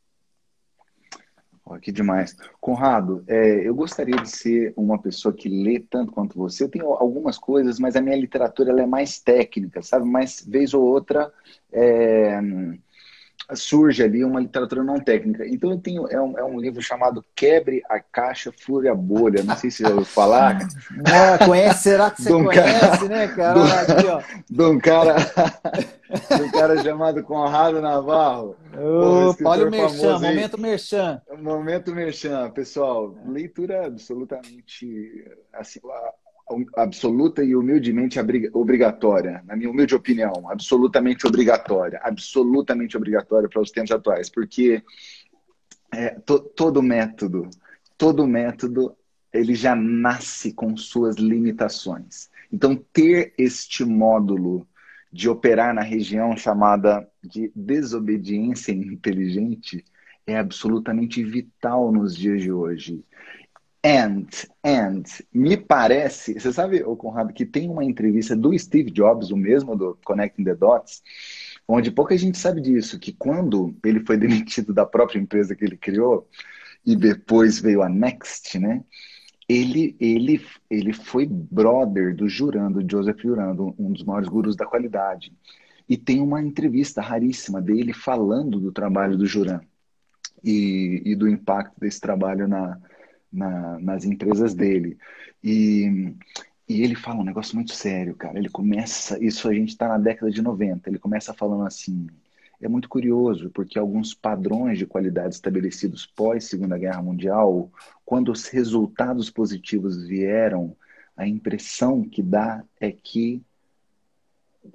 Oh, que demais. Conrado, é, eu gostaria de ser uma pessoa que lê tanto quanto você. Eu tenho algumas coisas, mas a minha literatura ela é mais técnica, sabe? Mas, vez ou outra, é, surge ali uma literatura não técnica. Então eu tenho é um, é um livro chamado Quebre a Caixa, Fúria a Bolha. Não sei se já ouviu falar. [LAUGHS] Ah, conhece? Será que você conhece, cara, né, cara? Do, aqui, ó. de um cara, de um cara chamado Conrado Navarro. Opa, olha o Merchan, momento Merchan. Momento Merchan, pessoal. Leitura absolutamente assim, absoluta e humildemente obrigatória, na minha humilde opinião, absolutamente obrigatória, absolutamente obrigatória para os tempos atuais, porque é, to, todo método, todo método, ele já nasce com suas limitações. Então, ter este módulo de operar na região chamada de desobediência inteligente é absolutamente vital nos dias de hoje. And, and, me parece, você sabe, o Conrado, que tem uma entrevista do Steve Jobs, o mesmo do Connecting the Dots, onde pouca gente sabe disso, que quando ele foi [LAUGHS] demitido da própria empresa que ele criou, e depois veio a Next, né? Ele, ele, ele foi brother do Jurando, Joseph Jurando, um dos maiores gurus da qualidade. E tem uma entrevista raríssima dele falando do trabalho do Juran e, e do impacto desse trabalho na, na, nas empresas dele. E, e ele fala um negócio muito sério, cara. Ele começa, isso a gente está na década de 90, ele começa falando assim. É muito curioso, porque alguns padrões de qualidade estabelecidos pós Segunda Guerra Mundial, quando os resultados positivos vieram, a impressão que dá é que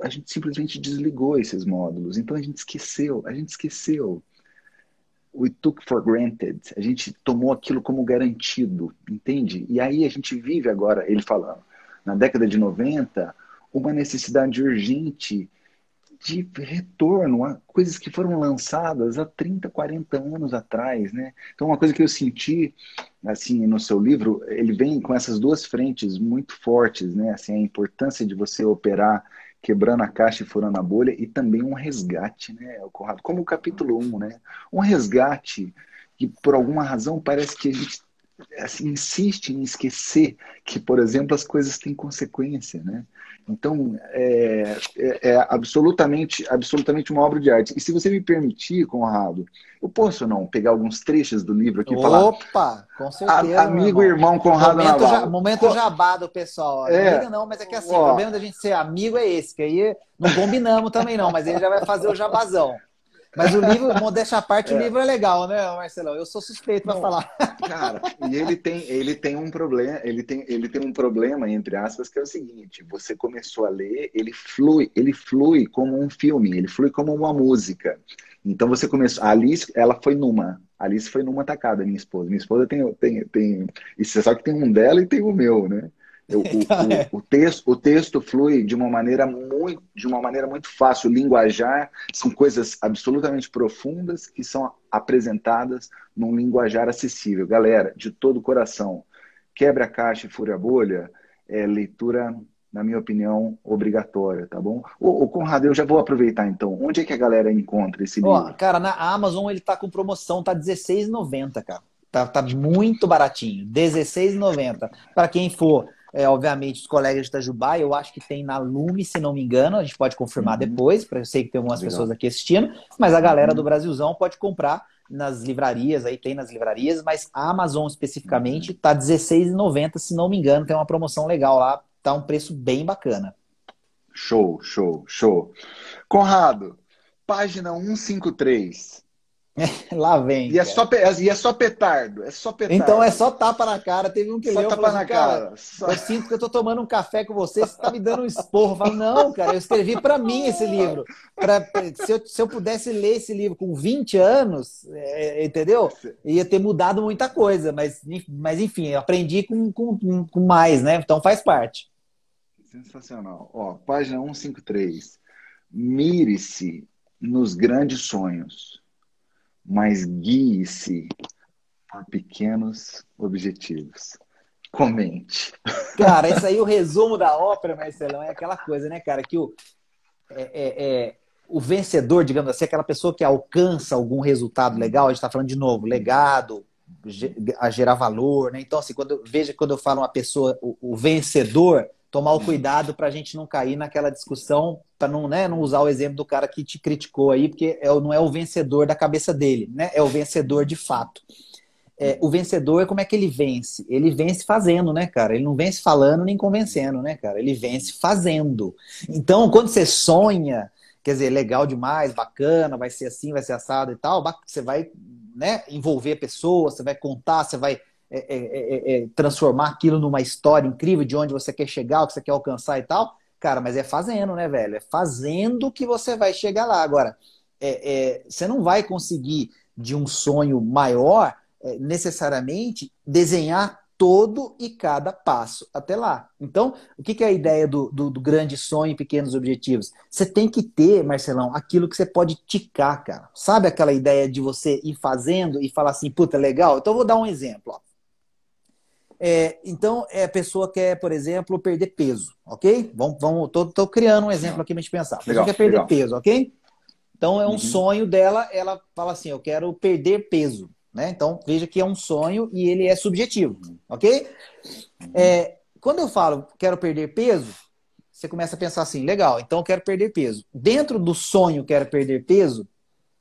a gente simplesmente desligou esses módulos. Então a gente esqueceu, a gente esqueceu we took for granted. A gente tomou aquilo como garantido, entende? E aí a gente vive agora, ele falando, na década de 90, uma necessidade urgente de retorno a coisas que foram lançadas há 30, 40 anos atrás, né? Então, uma coisa que eu senti, assim, no seu livro, ele vem com essas duas frentes muito fortes, né? Assim, a importância de você operar quebrando a caixa e furando a bolha e também um resgate, né, Conrado? Como o capítulo 1, né? Um resgate que, por alguma razão, parece que a gente assim, insiste em esquecer que, por exemplo, as coisas têm consequência, né? Então, é, é, é, absolutamente, absolutamente uma obra de arte. E se você me permitir, Conrado, eu posso não pegar alguns trechos do livro aqui e falar? Opa, com certeza. amigo e irmão Conrado momento Navarro. Já, momento jabá do pessoal. É, não liga não, mas é que assim, ó, o problema da gente ser amigo é esse, que aí não combinamos também não, mas ele já vai fazer o jabazão. Mas o livro, modéstia à parte, é. o livro é legal, né, Marcelão? Eu sou suspeito para falar. Cara, e ele tem, ele tem um problema, ele tem, ele tem um problema, entre aspas, que é o seguinte: você começou a ler, ele flui, ele flui como um filme, ele flui como uma música. Então você começou. A Alice, ela foi numa. A Alice foi numa tacada, minha esposa. Minha esposa tem. tem, tem e você sabe que tem um dela e tem o meu, né? [LAUGHS] O, o, o, texto, o texto flui de uma maneira muito, de uma maneira muito fácil. linguajar são coisas absolutamente profundas que são apresentadas num linguajar acessível. Galera, de todo o coração, quebra a caixa e fura a bolha é leitura, na minha opinião, obrigatória, tá bom? O, Conrado, eu já vou aproveitar então. Onde é que a galera encontra esse livro? cara, na Amazon ele tá com promoção, tá R$16,90, cara. Tá, tá muito baratinho, R$16,90. Para quem for é, obviamente, os colegas de Itajubá, eu acho que tem na Lume, se não me engano, a gente pode confirmar uhum. depois, porque eu sei que tem algumas Legal. pessoas aqui assistindo, mas a galera uhum. do Brasilzão pode comprar nas livrarias, aí tem nas livrarias, mas a Amazon especificamente está uhum. R$16,90, se não me engano, tem uma promoção legal lá, tá um preço bem bacana. Show, show, show. Conrado, página 153. [LAUGHS] Lá vem. E é, só, e é só petardo, é só petardo. Então é só tapa na cara. Teve um que só leu tapa na assim, cara. Só... Eu sinto que eu tô tomando um café com você, você tá me dando um esporro. Eu falo, não, cara, eu escrevi para mim esse livro. Pra, se, eu, se eu pudesse ler esse livro com 20 anos, é, entendeu? Ia ter mudado muita coisa. Mas, mas enfim, eu aprendi com, com, com mais, né? Então faz parte. Sensacional. Ó, página 153. Mire-se nos grandes sonhos mas guie-se por pequenos objetivos. Comente. Cara, isso aí o resumo da ópera, Marcelão, é aquela coisa, né, cara, que o, é, é, é, o vencedor, digamos assim, aquela pessoa que alcança algum resultado legal, a gente está falando de novo, legado, a gerar valor, né? Então, assim, quando veja quando eu falo uma pessoa, o, o vencedor, tomar o cuidado para a gente não cair naquela discussão, para não, né, não usar o exemplo do cara que te criticou aí, porque é, não é o vencedor da cabeça dele, né? É o vencedor de fato. É, o vencedor, como é que ele vence? Ele vence fazendo, né, cara? Ele não vence falando nem convencendo, né, cara? Ele vence fazendo. Então, quando você sonha, quer dizer, legal demais, bacana, vai ser assim, vai ser assado e tal, você vai né, envolver pessoas, você vai contar, você vai é é, é, é, transformar aquilo numa história incrível de onde você quer chegar, o que você quer alcançar e tal. Cara, mas é fazendo, né, velho? É fazendo que você vai chegar lá. Agora, é, você não vai conseguir, de um sonho maior, necessariamente desenhar todo e cada passo até lá. Então, o que, é a ideia do, do, do, grande sonho e pequenos objetivos? Você tem que ter, Marcelão, aquilo que você pode ticar, cara. Sabe aquela ideia de você ir fazendo e falar assim, puta, legal? Então, eu vou dar um exemplo. Ó. É, então, é, a pessoa quer, por exemplo, perder peso, ok? Vamos, vamos, tô, tô criando um exemplo aqui para a gente pensar. A pessoa legal, quer perder legal. peso, ok? Então, é um uhum. sonho dela, ela fala assim, eu quero perder peso, né? Então, veja que é um sonho e ele é subjetivo, ok? Uhum. É, quando eu falo quero perder peso, você começa a pensar assim, legal, então eu quero perder peso. Dentro do sonho quero perder peso,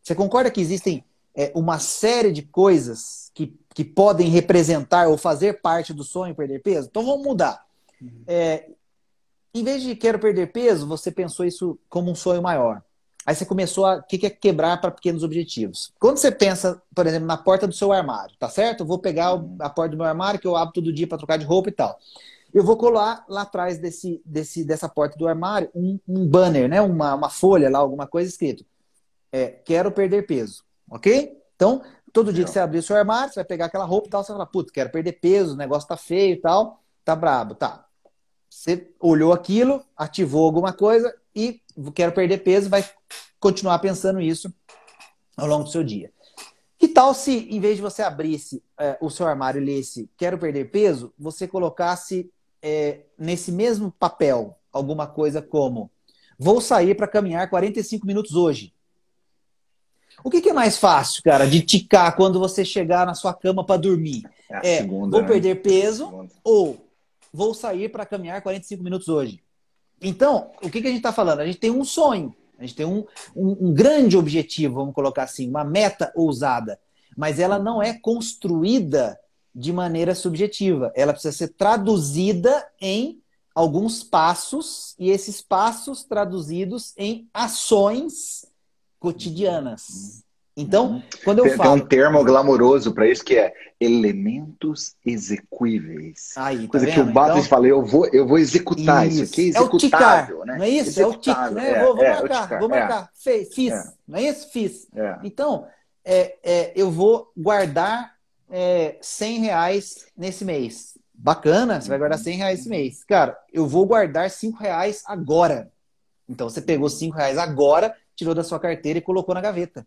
você concorda que existem é, uma série de coisas que, que podem representar ou fazer parte do sonho perder peso? Então vamos mudar. Uhum. É, em vez de quero perder peso, você pensou isso como um sonho maior. Aí você começou a. O que é quebrar para pequenos objetivos? Quando você pensa, por exemplo, na porta do seu armário, tá certo? Eu vou pegar uhum. a porta do meu armário, que eu abro todo dia para trocar de roupa e tal. Eu vou colar lá atrás desse, desse, dessa porta do armário um, um banner, né? uma, uma folha lá, alguma coisa escrito. É, quero perder peso ok? Então, Todo dia que você abrir o seu armário, você vai pegar aquela roupa e tal, você vai falar, putz, quero perder peso, o negócio tá feio e tal, tá brabo, tá. Você olhou aquilo, ativou alguma coisa e quero perder peso, vai continuar pensando isso ao longo do seu dia. Que tal se, em vez de você abrisse é, o seu armário e lesse quero perder peso, você colocasse é, nesse mesmo papel alguma coisa como vou sair para caminhar 45 minutos hoje. O que, que, é mais fácil, cara, de ticar quando você chegar na sua cama para dormir? É, é segunda, vou né? perder peso ou vou sair para caminhar 45 minutos hoje. Então, o que, que a gente está falando? A gente tem um sonho, a gente tem um, um, um grande objetivo, vamos colocar assim, uma meta ousada, mas ela não é construída de maneira subjetiva. Ela precisa ser traduzida em alguns passos e esses passos traduzidos em ações cotidianas. Então, uhum. quando eu tem, falo. Tem um termo glamouroso para isso que é elementos execuíveis. Aí, tá Coisa vendo? que o Batos então, fala, eu vou, eu vou executar isso, isso aqui, é executável, é né? Não é isso? É o tic, né? É, vou, vou é, marcar, ticar, vou marcar. É. Fiz, é. não é isso? Fiz. Então, eu vou guardar é, 100 reais nesse mês. Bacana, você vai guardar 100 reais esse mês. Cara, eu vou guardar 5 reais agora. Então, você pegou 5 reais agora, tirou da sua carteira e colocou na gaveta.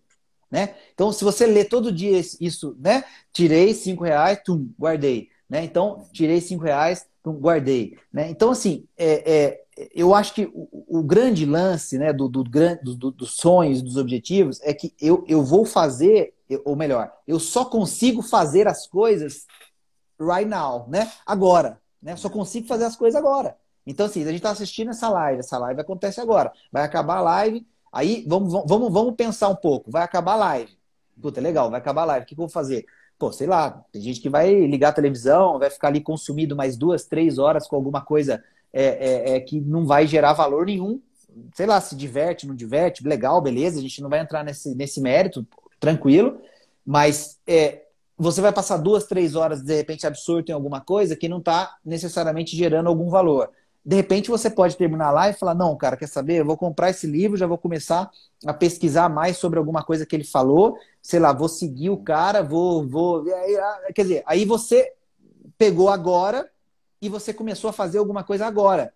Né? Então, se você lê todo dia isso, né? Tirei cinco reais, tum, guardei. Né? Então, tirei cinco reais, tum, guardei. Né? Então, assim, é, é, eu acho que o, o grande lance né, do, do, do, dos sonhos, dos objetivos, é que eu, eu vou fazer, ou melhor, eu só consigo fazer as coisas right now, né? Agora. Né? Só consigo fazer as coisas agora. Então, assim, a gente está assistindo essa live, essa live acontece agora. Vai acabar a live, Aí vamos, vamos, vamos pensar um pouco. Vai acabar a live. Puta, legal, vai acabar a live. O que, que eu vou fazer? Pô, sei lá, tem gente que vai ligar a televisão, vai ficar ali consumido mais duas, três horas com alguma coisa é, é, é, que não vai gerar valor nenhum. Sei lá, se diverte, não diverte, legal, beleza, a gente não vai entrar nesse, nesse mérito, tranquilo. Mas é, você vai passar duas, três horas, de repente, absorto em alguma coisa que não está necessariamente gerando algum valor. De repente você pode terminar lá e falar: não, cara, quer saber? Eu vou comprar esse livro, já vou começar a pesquisar mais sobre alguma coisa que ele falou, sei lá, vou seguir o cara, vou. vou... Ah, quer dizer, aí você pegou agora e você começou a fazer alguma coisa agora.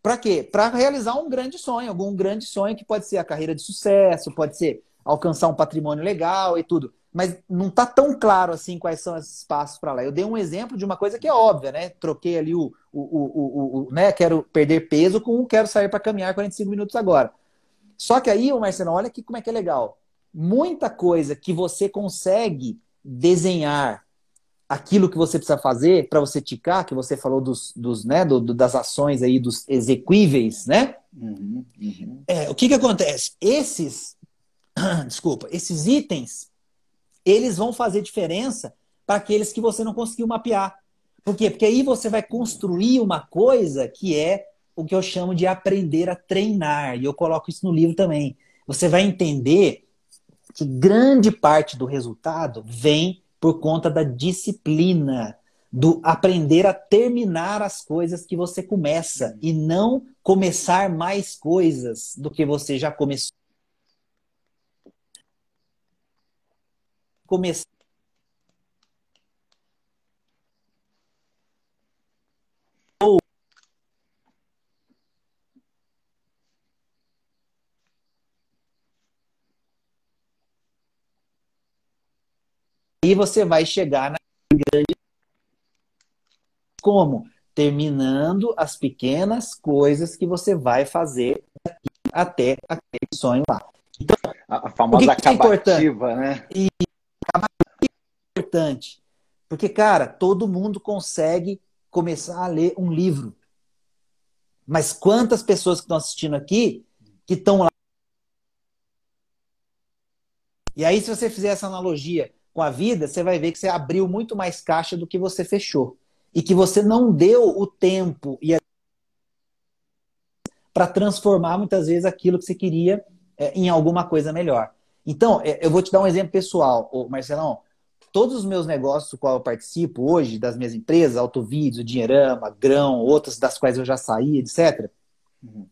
Para quê? Para realizar um grande sonho, algum grande sonho que pode ser a carreira de sucesso, pode ser alcançar um patrimônio legal e tudo mas não está tão claro assim quais são esses passos para lá. Eu dei um exemplo de uma coisa que é óbvia, né? Troquei ali o, o, o, o, né? Quero perder peso com quero sair para caminhar 45 minutos agora. Só que aí, o Marcelo, olha aqui como é que é legal. Muita coisa que você consegue desenhar aquilo que você precisa fazer para você ticar, que você falou dos, dos né, do, do, das ações aí, dos exequíveis, né? Uhum, uhum. É, o que que acontece? Esses, [CLEARS THROAT] desculpa, esses itens eles vão fazer diferença para aqueles que você não conseguiu mapear. Por quê? Porque aí você vai construir uma coisa que é o que eu chamo de aprender a treinar. E eu coloco isso no livro também. Você vai entender que grande parte do resultado vem por conta da disciplina, do aprender a terminar as coisas que você começa e não começar mais coisas do que você já começou. Começar Aí você vai chegar na grande. Como? Terminando as pequenas coisas que você vai fazer até aquele sonho lá. Então, a famosa que que é é né? E importante. Porque, cara, todo mundo consegue começar a ler um livro. Mas quantas pessoas que estão assistindo aqui que estão lá? E aí, se você fizer essa analogia com a vida, você vai ver que você abriu muito mais caixa do que você fechou. E que você não deu o tempo e a... para transformar muitas vezes aquilo que você queria é, em alguma coisa melhor. Então, é, eu vou te dar um exemplo pessoal, Marcelão todos os meus negócios do qual eu participo hoje, das minhas empresas, Autovídeos, Dinheirama, Grão, outras das quais eu já saí, etc. Uhum.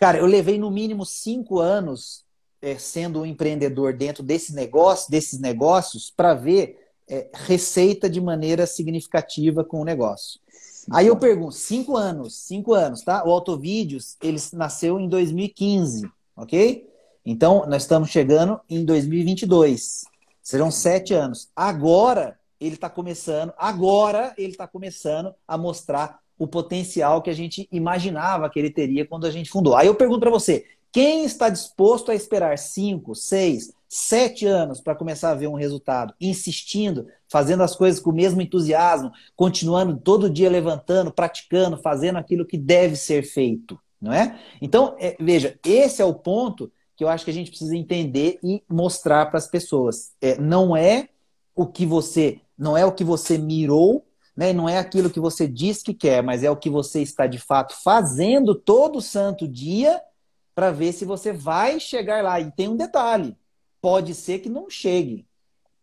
Cara, eu levei no mínimo cinco anos é, sendo um empreendedor dentro desse negócio, desses negócios, para ver é, receita de maneira significativa com o negócio. Aí eu pergunto, cinco anos, cinco anos, tá? O Autovídeos, ele nasceu em 2015, ok? Então, nós estamos chegando em 2022. Serão sete anos. Agora, ele está começando, agora ele está começando a mostrar o potencial que a gente imaginava que ele teria quando a gente fundou. Aí eu pergunto para você, quem está disposto a esperar cinco, seis, sete anos para começar a ver um resultado, insistindo, fazendo as coisas com o mesmo entusiasmo, continuando todo dia levantando, praticando, fazendo aquilo que deve ser feito, não é? Então, é, veja, esse é o ponto que eu acho que a gente precisa entender e mostrar para as pessoas. É, não é o que você, não é o que você mirou, né? Não é aquilo que você diz que quer, mas é o que você está de fato fazendo todo santo dia para ver se você vai chegar lá. E tem um detalhe: pode ser que não chegue,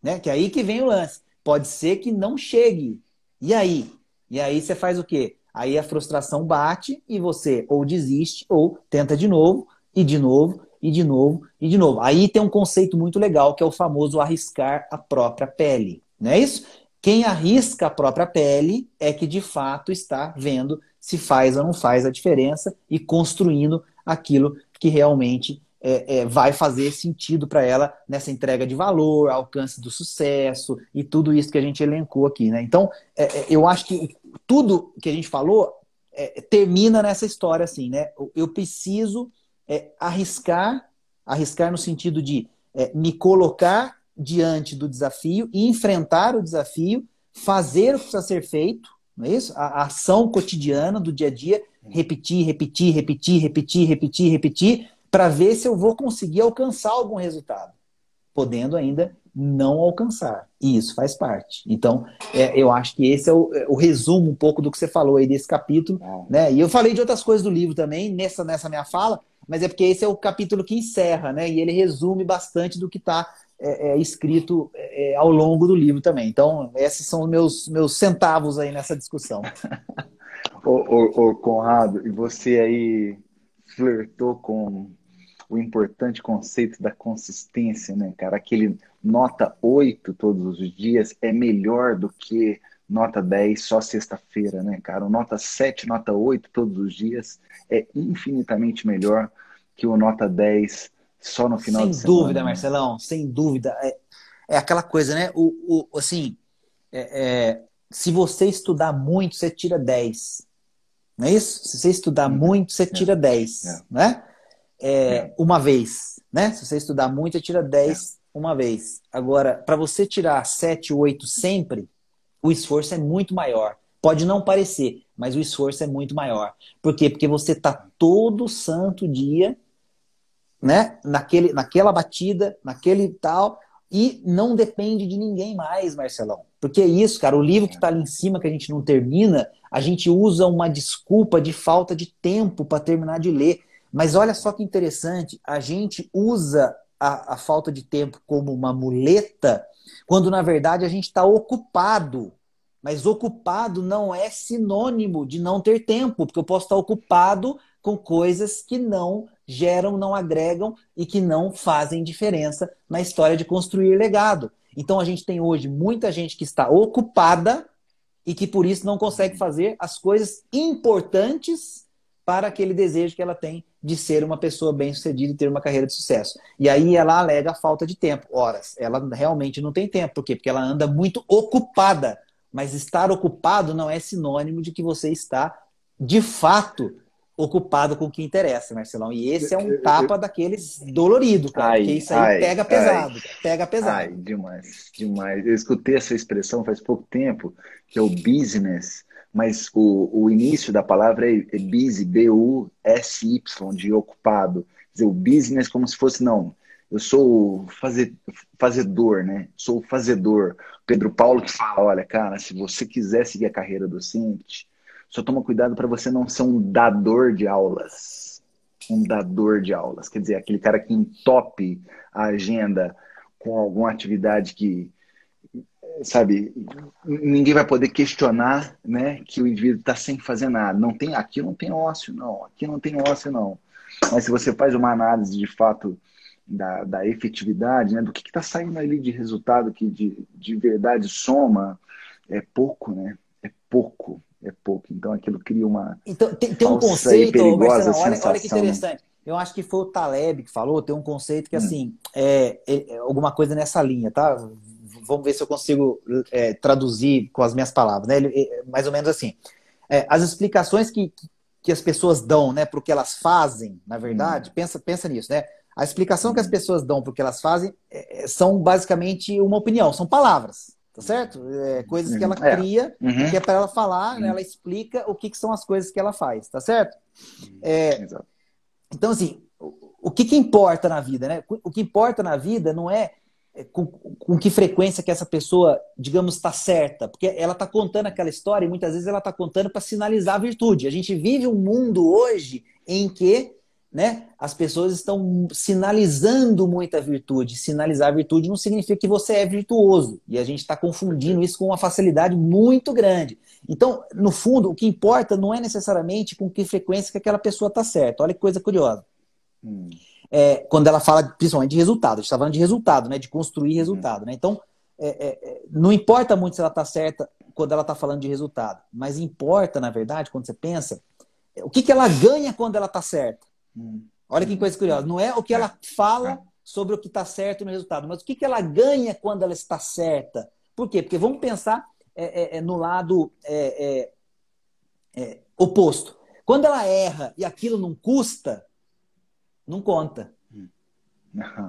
né? Que é aí que vem o lance. Pode ser que não chegue. E aí? E aí você faz o quê? Aí a frustração bate e você ou desiste ou tenta de novo e de novo e de novo e de novo. Aí tem um conceito muito legal que é o famoso arriscar a própria pele. Não é isso? Quem arrisca a própria pele é que de fato está vendo se faz ou não faz a diferença e construindo aquilo que realmente é, é, vai fazer sentido para ela nessa entrega de valor, alcance do sucesso e tudo isso que a gente elencou aqui. Né? Então, é, é eu acho que tudo que a gente falou é, termina nessa história assim, né? Eu preciso é, arriscar, arriscar no sentido de é, me colocar diante do desafio e enfrentar o desafio, fazer o que precisa ser feito, não é isso? A, a ação cotidiana do dia a dia, repetir, repetir, repetir, repetir, repetir, repetir, para ver se eu vou conseguir alcançar algum resultado, podendo ainda não alcançar. E isso faz parte. Então, é, eu acho que esse é o, é o, resumo um pouco do que você falou aí desse capítulo. Né? E eu falei de outras coisas do livro também, nessa, nessa minha fala, mas é porque esse é o capítulo que encerra, né? E ele resume bastante do que está é, é, escrito é, ao longo do livro também. Então, esses são os meus, meus centavos aí nessa discussão. ô, ô, ô, Conrado, e você aí flertou com o importante conceito da consistência, né, cara? Aquele nota 8 todos os dias é melhor do que nota 10 só sexta-feira, né, cara? O nota 7, nota 8 todos os dias é infinitamente melhor que o nota 10 só no final sem de semana. Sem dúvida, Marcelão, sem dúvida. É, é aquela coisa, né? O, o assim, é, é, se você estudar muito, você tira 10. Não é isso? Se você estudar uhum. muito, você tira 10, é. né? É, é, uma vez, né? Se você estudar muito, você tira 10 uma vez. Agora, para você tirar 7, 8 sempre, o esforço é muito maior. Pode não parecer, mas o esforço é muito maior. Por quê? Porque você está todo santo dia, né? Naquele, naquela batida, naquele tal, e não depende de ninguém mais, Marcelão. Porque é isso, cara. O livro que está ali em cima, que a gente não termina, a gente usa uma desculpa de falta de tempo para terminar de ler. Mas olha só que interessante, a gente usa a, a falta de tempo como uma muleta quando na verdade a gente está ocupado. Mas ocupado não é sinônimo de não ter tempo, porque eu posso estar ocupado com coisas que não geram, não agregam e que não fazem diferença na história de construir legado. Então a gente tem hoje muita gente que está ocupada e que por isso não consegue fazer as coisas importantes para aquele desejo que ela tem de ser uma pessoa bem-sucedida e ter uma carreira de sucesso. E aí ela alega a falta de tempo. Horas, ela realmente não tem tempo. Por quê? Porque ela anda muito ocupada. Mas estar ocupado não é sinônimo de que você está, de fato, ocupado com o que interessa, Marcelão. E esse é um tapa daqueles dolorido, cara. Ai, porque isso aí ai, pega pesado. Ai, pega pesado. Ai, demais, demais. Eu escutei essa expressão faz pouco tempo, que é o business mas o, o início da palavra é, é busy, B-U-S-Y, de ocupado. Quer dizer, o business como se fosse, não, eu sou faze, fazedor, né? Sou fazedor. Pedro Paulo que fala, olha, cara, se você quiser seguir a carreira docente, só toma cuidado para você não ser um dador de aulas. Um dador de aulas. Quer dizer, aquele cara que entope a agenda com alguma atividade que sabe, ninguém vai poder questionar, né, que o indivíduo está sem fazer nada. Não tem, aqui não tem ócio, não. Aqui não tem ócio, não. Mas se você faz uma análise de fato da, da efetividade, né? Do que está saindo ali de resultado que de, de verdade soma, é pouco, né? É pouco, é pouco. Então aquilo cria uma. Então tem, tem um conceito, Marcelo, olha, olha que interessante. Eu acho que foi o Taleb que falou, tem um conceito que hum. assim, é, é, é alguma coisa nessa linha, tá? Vamos ver se eu consigo é, traduzir com as minhas palavras, né? Ele, é, mais ou menos assim. É, as explicações que, que as pessoas dão, né, para o que elas fazem, na verdade, hum. pensa, pensa nisso, né? A explicação que as pessoas dão para o que elas fazem é, são basicamente uma opinião, são palavras, tá certo? É, coisas que ela uhum. cria, uhum. que é para ela falar, né, uhum. né, ela explica o que, que, são as coisas que ela faz, tá certo? É, então, assim, o que, que importa na vida, né? O que importa na vida não é com, com que frequência que essa pessoa, digamos, está certa, porque ela está contando aquela história e muitas vezes ela está contando para sinalizar a virtude. A gente vive um mundo hoje em que né, as pessoas estão sinalizando muita virtude. Sinalizar virtude não significa que você é virtuoso. E a gente está confundindo isso com uma facilidade muito grande. Então, no fundo, o que importa não é necessariamente com que frequência que aquela pessoa está certa. Olha que coisa curiosa. Hum. É, quando ela fala principalmente de resultado, a gente está falando de resultado, né, de construir resultado. Hum. Né? Então, é, é, é, não importa muito se ela está certa quando ela está falando de resultado, mas importa, na verdade, quando você pensa, é, o que, que ela ganha quando ela está certa. Hum. Olha que coisa curiosa. Não é o que ela fala sobre o que está certo no resultado, mas o que, que ela ganha quando ela está certa. Por quê? Porque vamos pensar é, é, é no lado é, é, oposto. Quando ela erra e aquilo não custa, não conta.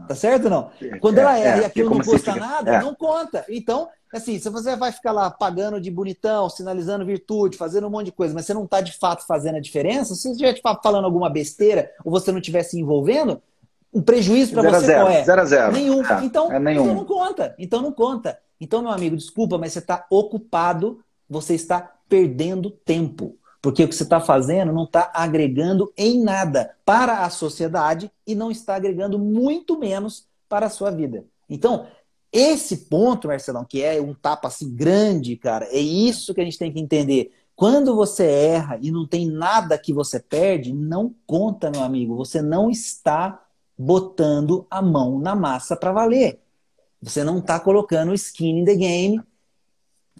Tá certo ou não? Quando ela erra e aquilo não custa nada, não conta. Então, assim, se você vai ficar lá pagando de bonitão, sinalizando virtude, fazendo um monte de coisa, mas você não está de fato fazendo a diferença, se você estiver de fato falando alguma besteira ou você não estiver se envolvendo, um prejuízo para você zero, qual é? Zero a zero. Nenhum. É, então, é nenhum. então não conta. Então não conta. Então, meu amigo, desculpa, mas você está ocupado, você está perdendo tempo. Porque o que você está fazendo não está agregando em nada para a sociedade e não está agregando muito menos para a sua vida. Então, esse ponto, Marcelão, que é um tapa assim grande, cara, é isso que a gente tem que entender. Quando você erra e não tem nada que você perde, não conta, meu amigo. Você não está botando a mão na massa para valer. Você não está colocando skin in the game,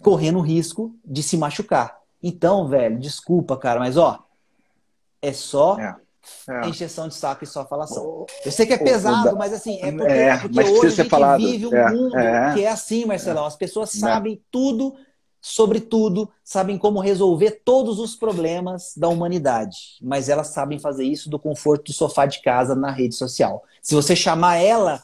correndo o risco de se machucar. Então, velho, desculpa, cara, mas ó, é só é. É. Encheção de saco e só falação. Eu sei que é pesado, mas assim, é porque, é, porque hoje a gente falado. vive um é, mundo é. que é assim, Marcelão. As pessoas né. sabem tudo sobre tudo, sabem como resolver todos os problemas da humanidade, mas elas sabem fazer isso do conforto do sofá de casa na rede social. Se você chamar ela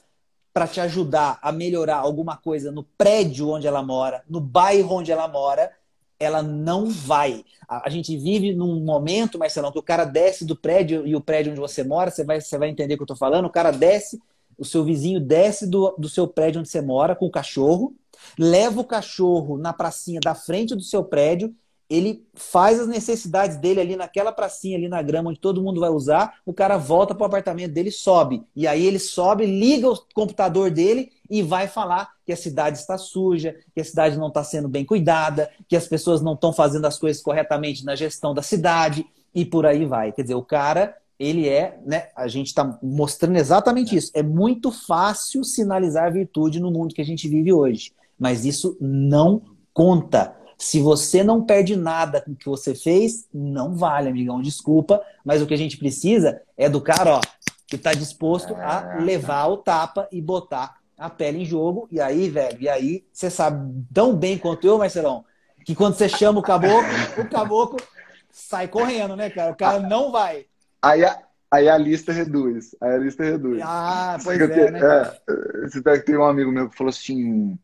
para te ajudar a melhorar alguma coisa no prédio onde ela mora, no bairro onde ela mora, ela não vai. A, gente vive num momento, Marcelão, que o cara desce do prédio e o prédio onde você mora, você vai, você vai entender o que eu estou falando, o cara desce, o seu vizinho desce do, do seu prédio onde você mora com o cachorro, leva o cachorro na pracinha da frente do seu prédio ele faz as necessidades dele ali naquela pracinha, ali na grama, onde todo mundo vai usar, o cara volta para o apartamento dele sobe. E aí ele sobe, liga o computador dele e vai falar que a cidade está suja, que a cidade não está sendo bem cuidada, que as pessoas não estão fazendo as coisas corretamente na gestão da cidade e por aí vai. Quer dizer, o cara, ele é, né? A gente está mostrando exatamente isso. É muito fácil sinalizar virtude no mundo que a gente vive hoje, mas isso não conta. Se você não perde nada com o que você fez, não vale, amigão. Desculpa, mas o que a gente precisa é do cara, ó, que está disposto a levar tá. o tapa e botar a pele em jogo. E aí, velho, e aí você sabe tão bem quanto eu, Marcelão, que quando você chama o caboclo, o caboclo sai correndo, né, cara? O cara não vai. Aí a, aí a lista reduz. Aí a lista reduz. Ah, pois é, né? É, você tem um amigo meu que falou assim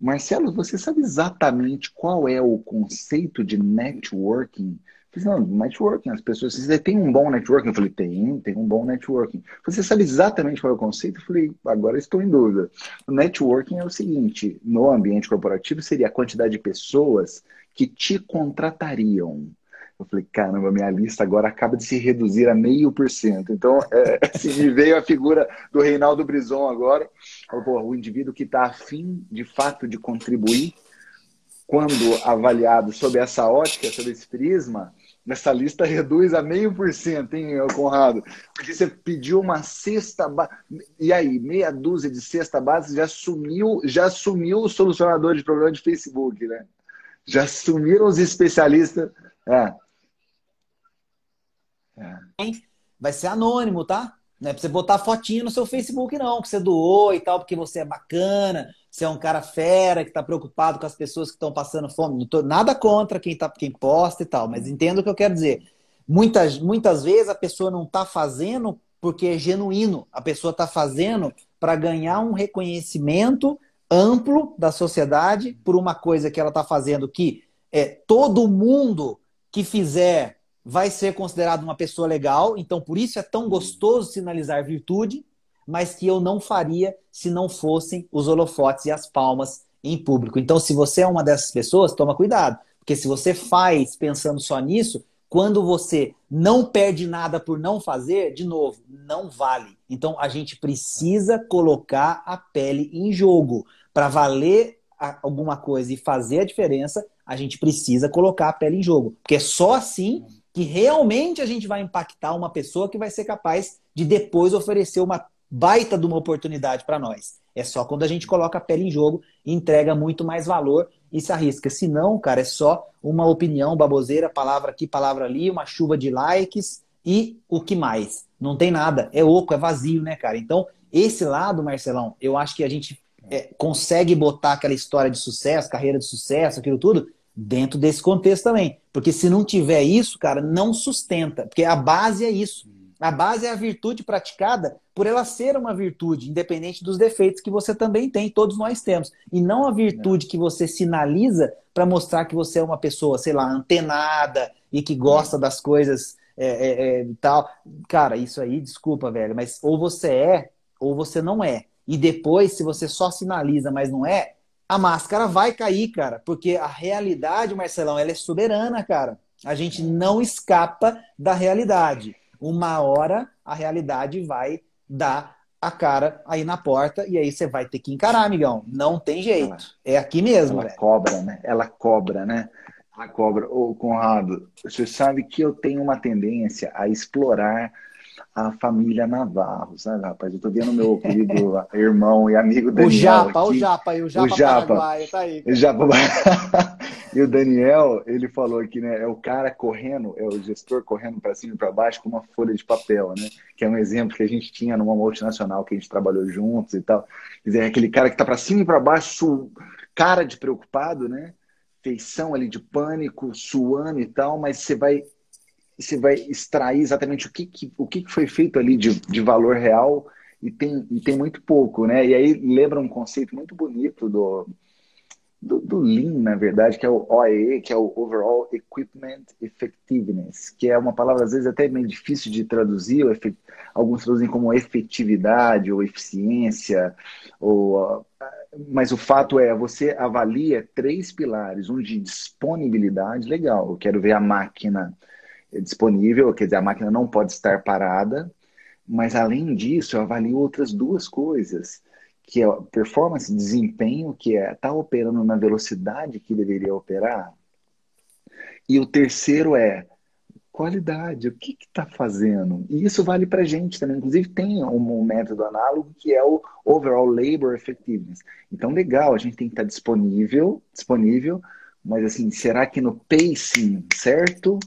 Marcelo, você sabe exatamente qual é o conceito de networking? Falei, não, networking, as pessoas, você tem um bom networking? Eu falei, tem, tem um bom networking. Você sabe exatamente qual é o conceito? Eu falei, agora estou em dúvida. O networking é o seguinte, no ambiente corporativo seria a quantidade de pessoas que te contratariam. Eu falei, caramba, minha lista agora acaba de se reduzir a meio por cento. Então, é, [LAUGHS] assim, me veio a figura do Reinaldo Brison agora, o indivíduo que está afim, de fato, de contribuir, quando avaliado sob essa ótica, sob esse prisma, Essa lista reduz a meio por cento, hein, Conrado? Porque você pediu uma cesta. E aí, meia dúzia de cesta base já sumiu, já sumiu o solucionador de problema de Facebook, né? Já sumiram os especialistas. É. É. Vai ser anônimo, tá? Não é pra você botar fotinho no seu Facebook, não, que você doou e tal, porque você é bacana, você é um cara fera, que tá preocupado com as pessoas que estão passando fome. Não tô, nada contra quem, tá, quem posta e tal, mas entenda o que eu quero dizer. Muitas, muitas vezes a pessoa não tá fazendo porque é genuíno. A pessoa tá fazendo para ganhar um reconhecimento amplo da sociedade por uma coisa que ela tá fazendo que é todo mundo que fizer vai ser considerado uma pessoa legal, então por isso é tão gostoso sinalizar virtude, mas que eu não faria se não fossem os holofotes e as palmas em público. Então, se você é uma dessas pessoas, toma cuidado, porque se você faz pensando só nisso, quando você não perde nada por não fazer, de novo, não vale. Então, a gente precisa colocar a pele em jogo. Para valer alguma coisa e fazer a diferença, a gente precisa colocar a pele em jogo. Porque é só assim que realmente a gente vai impactar uma pessoa que vai ser capaz de depois oferecer uma baita de uma oportunidade para nós. É só quando a gente coloca a pele em jogo entrega muito mais valor e se arrisca. Se não, cara, é só uma opinião baboseira, palavra aqui, palavra ali, uma chuva de likes e o que mais? Não tem nada. É oco, é vazio, né, cara? Então, esse lado, Marcelão, eu acho que a gente é, consegue botar aquela história de sucesso, carreira de sucesso, aquilo tudo, dentro desse contexto também. Porque se não tiver isso, cara, não sustenta. Porque a base é isso. A base é a virtude praticada por ela ser uma virtude, independente dos defeitos que você também tem, todos nós temos. E não a virtude que você sinaliza para mostrar que você é uma pessoa, sei lá, antenada e que gosta das coisas é, é, é, tal. Cara, isso aí, desculpa, velho, mas ou você é ou você não é. E depois, se você só sinaliza, mas não é, a máscara vai cair, cara, porque a realidade, Marcelão, ela é soberana, cara. A gente não escapa da realidade. Uma hora a realidade vai dar a cara aí na porta e aí você vai ter que encarar, amigão. Não tem jeito. Ela, é aqui mesmo. Ela velho. cobra, né? Ela cobra, né? Ela cobra. Ô, Conrado, você sabe que eu tenho uma tendência a explorar a família Navarro, sabe, rapaz? Eu tô vendo meu querido [LAUGHS] irmão e amigo Daniel. O Japa, aqui. o Japa o Japa, o Japa Paraguai, tá aí. O Japa... [LAUGHS] e o Daniel, ele falou aqui, né? É o cara correndo, é o gestor correndo para cima e para baixo com uma folha de papel, né? Que é um exemplo que a gente tinha numa multinacional que a gente trabalhou juntos e tal. Quer dizer, é aquele cara que tá para cima e para baixo, cara de preocupado, né? Feição ali de pânico, suando e tal, mas você vai você vai extrair exatamente o que, que o que, foi feito ali de, de valor real e tem, e tem muito pouco, né? E aí lembra um conceito muito bonito do, do, do, Lean, na verdade, que é o OEE, que é o Overall Equipment Effectiveness, que é uma palavra às vezes até meio difícil de traduzir, alguns traduzem como efetividade ou eficiência, ou, mas o fato é, você avalia três pilares, um de disponibilidade, legal, eu quero ver a máquina disponível, quer dizer, a máquina não pode estar parada, mas além disso, eu avalio outras duas coisas, que é performance, desempenho, que é tá operando na velocidade que deveria operar, e o terceiro é qualidade, o que está fazendo? E isso vale para a gente também. Inclusive, tem um, um, método análogo que é o Overall Labor Effectiveness. Então, legal, a gente tem que estar tá disponível, disponível, mas assim, será que no pacing certo?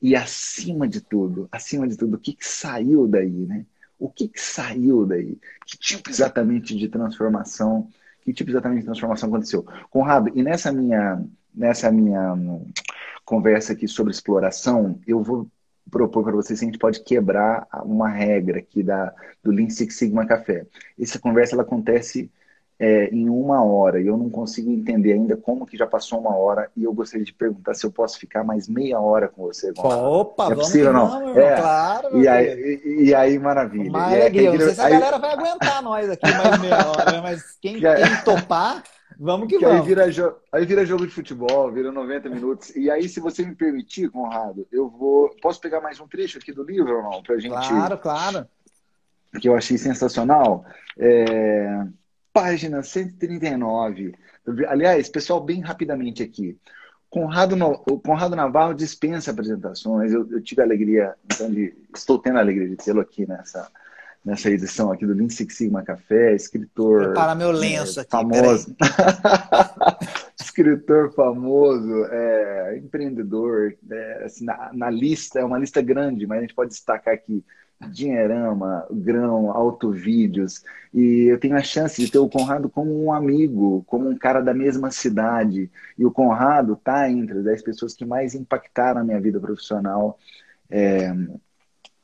E acima de tudo, acima de tudo, o que, que saiu daí, né? O que, que saiu daí? Que tipo exatamente de transformação? Que tipo exatamente de transformação aconteceu? Conrado, e nessa minha, nessa minha conversa aqui sobre exploração, eu vou propor para vocês se a gente pode quebrar uma regra aqui da, do Lean Six Sigma Café. Essa conversa ela acontece é, em uma hora e eu não consigo entender ainda como que já passou uma hora e eu gostaria de perguntar se eu posso ficar mais meia hora com você. Gonçalo. Opa, é possível, vamos não? não é. claro. E aí, e, e, aí, maravilha. Uma alegria. Não sei se a aí... galera vai aguentar nós aqui mais meia hora, mas quem, quem topar, vamos que, que vamos. Aí vira, aí vira jogo de futebol, vira 90 minutos. E aí, se você me permitir, Conrado, eu vou... Posso pegar mais um trecho aqui do livro ou não? Pra gente... Claro, claro. Que eu achei sensacional. É página 139. Aliás, pessoal, bem rapidamente aqui. Conrado, o Conrado Navarro dispensa apresentações. Eu, eu, tive a alegria, então, de, estou tendo a alegria de tê-lo aqui nessa, nessa edição aqui do Lean Six Sigma Café, escritor. Para meu lenço é, aqui. Famoso. [LAUGHS] escritor famoso, é, empreendedor. É, assim, na, na, lista, é uma lista grande, mas a gente pode destacar aqui Dinheirama, Grão, Autovídeos. E eu tenho a chance de ter o Conrado como um amigo, como um cara da mesma cidade. E o Conrado está entre as 10 pessoas que mais impactaram a minha vida profissional. É,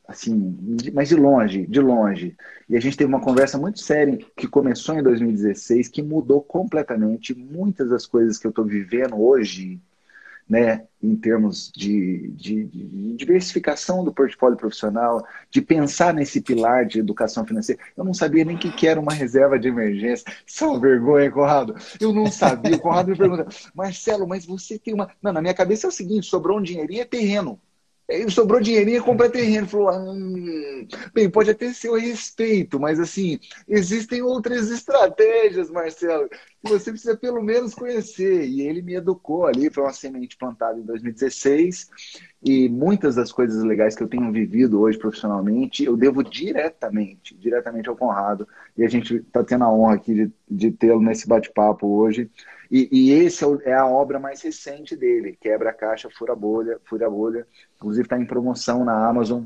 assim, mas de longe, de longe. E a gente teve uma conversa muito séria que começou em 2016, que mudou completamente muitas das coisas que eu estou vivendo hoje né, em termos de, de, de, diversificação do portfólio profissional, de pensar nesse pilar de educação financeira. Eu não sabia nem o que, que era uma reserva de emergência. Uma vergonha, Conrado. Eu não sabia. O Conrado me pergunta, Marcelo, mas você tem uma. Não, na minha cabeça é o seguinte: sobrou um dinheirinho, é terreno. Sobrou dinheirinho, compra terreno. Falou, hum, bem, pode até ser o respeito, mas assim, existem outras estratégias, Marcelo, que você precisa pelo menos conhecer. E ele me educou ali, foi uma semente plantada em 2016, e muitas das coisas legais que eu tenho vivido hoje profissionalmente, eu devo diretamente, diretamente ao Conrado. E a gente está tendo a honra aqui de, de tê-lo nesse bate-papo hoje. E, e esse é, é a obra mais recente dele, Quebra a Caixa, Fura Bolha, Fura Bolha. Inclusive está em promoção na Amazon.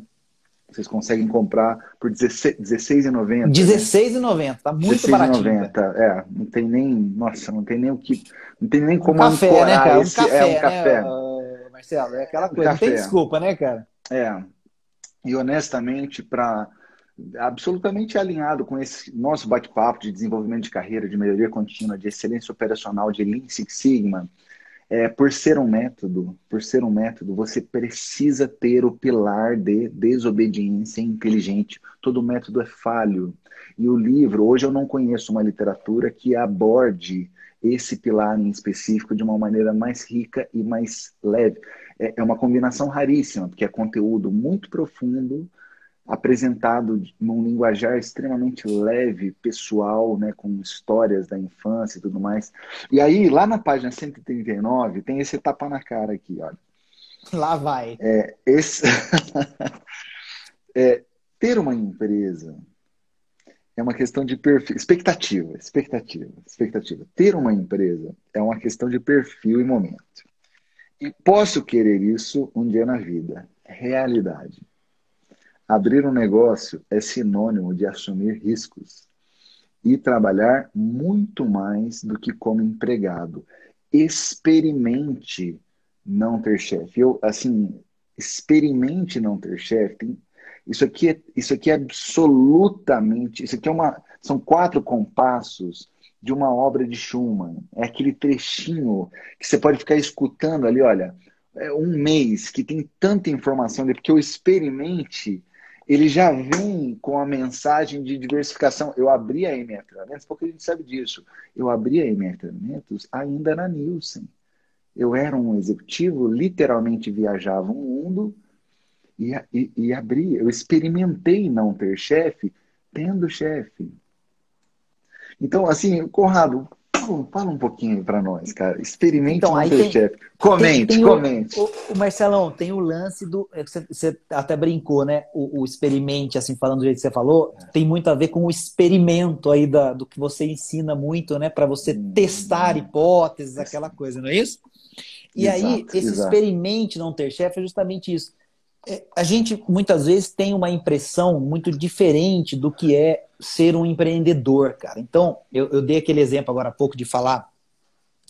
Vocês conseguem comprar por R$16,90. R$16,90, tá muito baratinho. R$16,90, é. Não tem nem, nossa, não tem nem o que, não tem nem como um café, né, cara? Esse, um café, é um café. Né, Marcelo, é aquela coisa, não tem desculpa, né, cara? É. E honestamente, para absolutamente alinhado com esse nosso bate-papo de desenvolvimento de carreira, de melhoria contínua, de excelência operacional, de Lean Six Sigma, é, por ser um método, por ser um método, você precisa ter o pilar de desobediência inteligente. Todo método é falho. E o livro, hoje eu não conheço uma literatura que aborde esse pilar em específico de uma maneira mais rica e mais leve. É, é uma combinação raríssima, porque é conteúdo muito profundo, apresentado num linguajar extremamente leve, pessoal, né, com histórias da infância e tudo mais. E aí, lá na página 139, tem esse tapa na cara aqui, olha. Lá vai. É, esse... [LAUGHS] é, ter uma empresa é uma questão de perfil, expectativa, expectativa, expectativa. Ter uma empresa é uma questão de perfil e momento. E posso querer isso um dia na vida. Realidade. Abrir um negócio é sinônimo de assumir riscos e trabalhar muito mais do que como empregado. Experimente não ter chefe. Eu, assim, experimente não ter chefe. Isso aqui é, isso aqui é absolutamente, isso aqui é uma, são quatro compassos de uma obra de Schumann. É aquele trechinho que você pode ficar escutando ali, olha, é um mês que tem tanta informação, porque eu experimente ele já vem com a mensagem de diversificação. Eu abri a MF Treinamentos, porque a gente sabe disso. Eu abri a MF Treinamentos ainda na Nielsen. Eu era um executivo, literalmente viajava o mundo e, e, e abri. Eu experimentei não ter chefe, tendo chefe. Então, assim, Conrado, fala um pouquinho para nós, cara. Experimente então, aí tem, chefe. Comente, tem, tem comente. O, o, Marcelão, tem o lance do. É você, você até brincou, né? O, o, experimente, assim, falando do jeito que você falou, tem muito a ver com o experimento aí da, do que você ensina muito, né? Para você hum, testar hipóteses, aquela coisa, não é isso? E exato, aí, esse exato. experimente não ter chefe é justamente isso. É, a gente muitas vezes tem uma impressão muito diferente do que é ser um empreendedor, cara. Então, eu, eu dei aquele exemplo agora há pouco de falar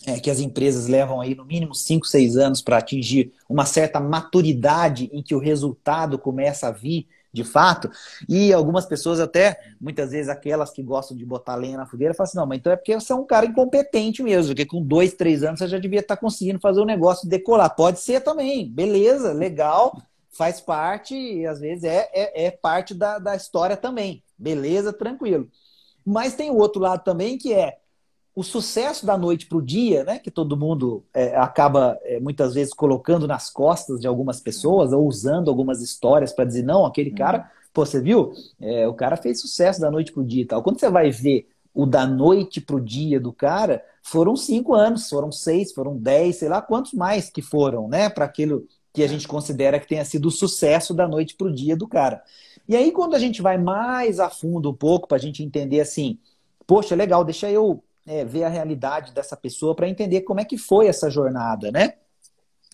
é, que as empresas levam aí no mínimo 5, 6 anos para atingir uma certa maturidade em que o resultado começa a vir de fato. E algumas pessoas, até muitas vezes aquelas que gostam de botar lenha na fogueira, falam assim: não, mas então é porque você é um cara incompetente mesmo, porque com dois, três anos você já devia estar conseguindo fazer o negócio decolar. Pode ser também, beleza, legal faz parte, e às vezes é, é, é parte da, da história também. Beleza, tranquilo. Mas tem o outro lado também que é o sucesso da noite para o dia, né? Que todo mundo é, acaba é, muitas vezes colocando nas costas de algumas pessoas ou usando algumas histórias para dizer não, aquele uhum. cara, pô, você viu? É, o cara fez sucesso da noite para o dia e tal. Quando você vai ver o da noite para o dia do cara, foram cinco anos, foram seis, foram dez, sei lá quantos mais que foram, né? Para aquilo que a gente considera que tenha sido o sucesso da noite para o dia do cara. E aí, quando a gente vai mais a fundo um pouco, para a gente entender assim, poxa, legal, deixa eu é, ver a realidade dessa pessoa para entender como é que foi essa jornada, né?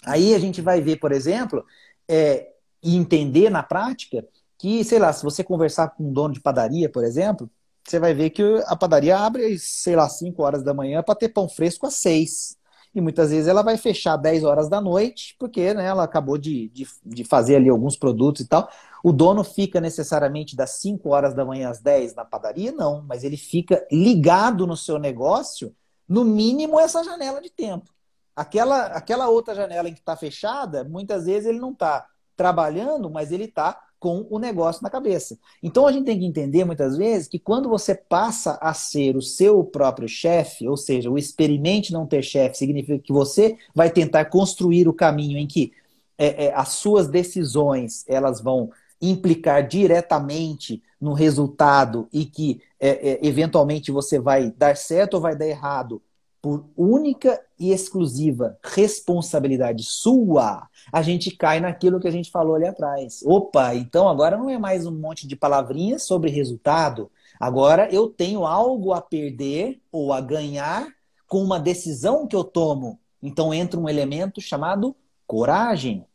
Aí a gente vai ver, por exemplo, é, e entender na prática que, sei lá, se você conversar com um dono de padaria, por exemplo, você vai ver que a padaria abre, sei lá, 5 horas da manhã para ter pão fresco às 6. E muitas vezes ela vai fechar 10 horas da noite, porque né, ela acabou de, de, de, fazer ali alguns produtos e tal. O dono fica necessariamente das 5 horas da manhã às 10 na padaria? Não, mas ele fica ligado no seu negócio, no mínimo essa janela de tempo. Aquela, aquela outra janela em que está fechada, muitas vezes ele não está trabalhando, mas ele está com o negócio na cabeça. Então a gente tem que entender muitas vezes que quando você passa a ser o seu próprio chefe, ou seja, o experimente não ter chefe, significa que você vai tentar construir o caminho em que é, é, as suas decisões elas vão implicar diretamente no resultado e que é, é eventualmente você vai dar certo ou vai dar errado por única e exclusiva responsabilidade sua, a gente cai naquilo que a gente falou ali atrás. Opa, então agora não é mais um monte de palavrinhas sobre resultado. Agora eu tenho algo a perder ou a ganhar com uma decisão que eu tomo. Então entra um elemento chamado coragem.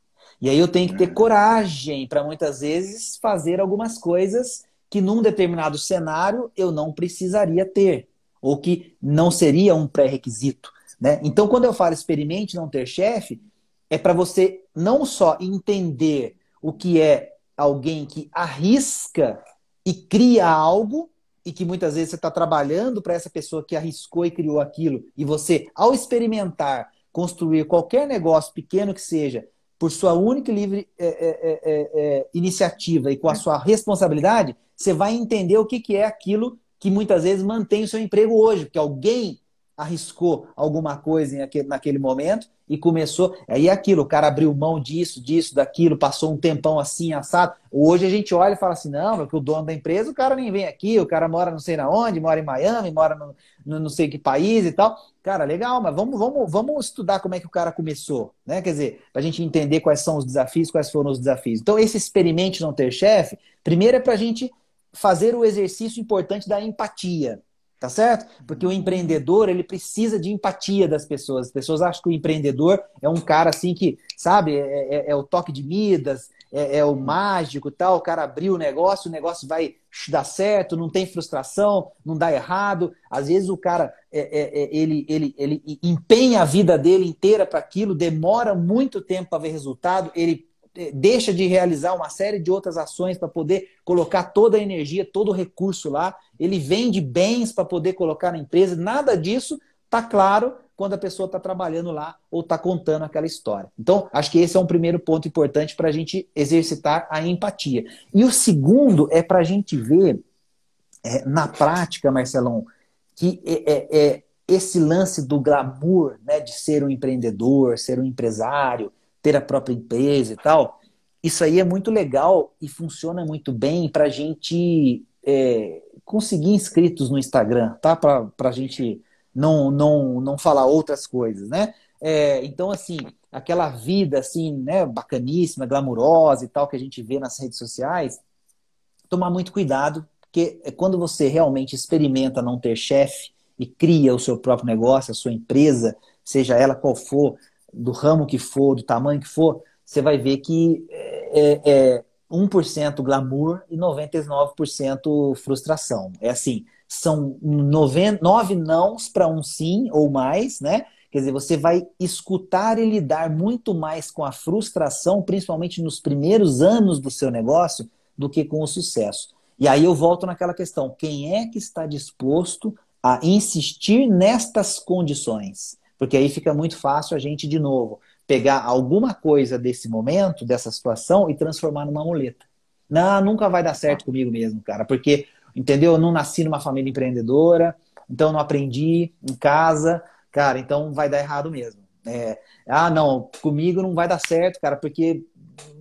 E aí eu tenho que ter coragem para muitas vezes fazer algumas coisas que num determinado cenário eu não precisaria ter ou que não seria um pré-requisito. Né? Então, quando eu falo experimente não ter chefe, é para você não só entender o que é alguém que arrisca e cria algo, e que muitas vezes você está trabalhando para essa pessoa que arriscou e criou aquilo, e você, ao experimentar, construir qualquer negócio pequeno que seja, por sua única e livre é, é, é, é iniciativa e com a sua responsabilidade, você vai entender o que, que é aquilo que muitas vezes mantém o seu emprego hoje, porque alguém arriscou alguma coisa naquele momento e começou. Aí é aquilo, o cara abriu mão disso, disso, daquilo, passou um tempão assim, assado. Hoje a gente olha e fala assim: não, porque o dono da empresa, o cara nem vem aqui, o cara mora não sei na onde, mora em Miami, mora no, no não sei que país e tal. Cara, legal, mas vamos, vamos, vamos estudar como é que o cara começou, né? Quer dizer, para a gente entender quais são os desafios, quais foram os desafios. Então, esse experimente não ter chefe, primeiro é para a gente fazer o exercício importante da empatia, tá certo? Porque o empreendedor, ele precisa de empatia das pessoas. As pessoas acham que o empreendedor é um cara assim que, sabe, é, é, é o toque de Midas, é, é, o mágico tal, o cara abriu o negócio, o negócio vai dar certo, não tem frustração, não dá errado. Às vezes o cara, é, é, é ele, ele, ele empenha a vida dele inteira para aquilo, demora muito tempo para ver resultado, ele deixa de realizar uma série de outras ações para poder colocar toda a energia, todo o recurso lá, ele vende bens para poder colocar na empresa, nada disso está claro quando a pessoa está trabalhando lá ou está contando aquela história. Então, acho que esse é um primeiro ponto importante para a gente exercitar a empatia. E o segundo é para a gente ver é, na prática, Marcelão, que é, é, é, esse lance do glamour né, de ser um empreendedor, ser um empresário, ter a própria empresa e tal, isso aí é muito legal e funciona muito bem para a gente é, conseguir inscritos no Instagram, tá? Para a gente não, não, não falar outras coisas, né? É, então, assim, aquela vida assim, né, bacaníssima, glamurosa e tal que a gente vê nas redes sociais, tomar muito cuidado, porque é quando você realmente experimenta não ter chefe e cria o seu próprio negócio, a sua empresa, seja ela qual for, do ramo que for, do tamanho que for, você vai ver que é, é 1% glamour e 99% frustração. É assim, são nove, nove nãos para um sim ou mais, né? Quer dizer, você vai escutar e lidar muito mais com a frustração, principalmente nos primeiros anos do seu negócio, do que com o sucesso. E aí eu volto naquela questão: quem é que está disposto a insistir nestas condições? Porque aí fica muito fácil a gente, de novo, pegar alguma coisa desse momento, dessa situação, e transformar numa muleta. Não, nunca vai dar certo comigo mesmo, cara, porque, entendeu? Eu não nasci numa família empreendedora, então não aprendi em casa, cara, então vai dar errado mesmo. É, ah, não, comigo não vai dar certo, cara, porque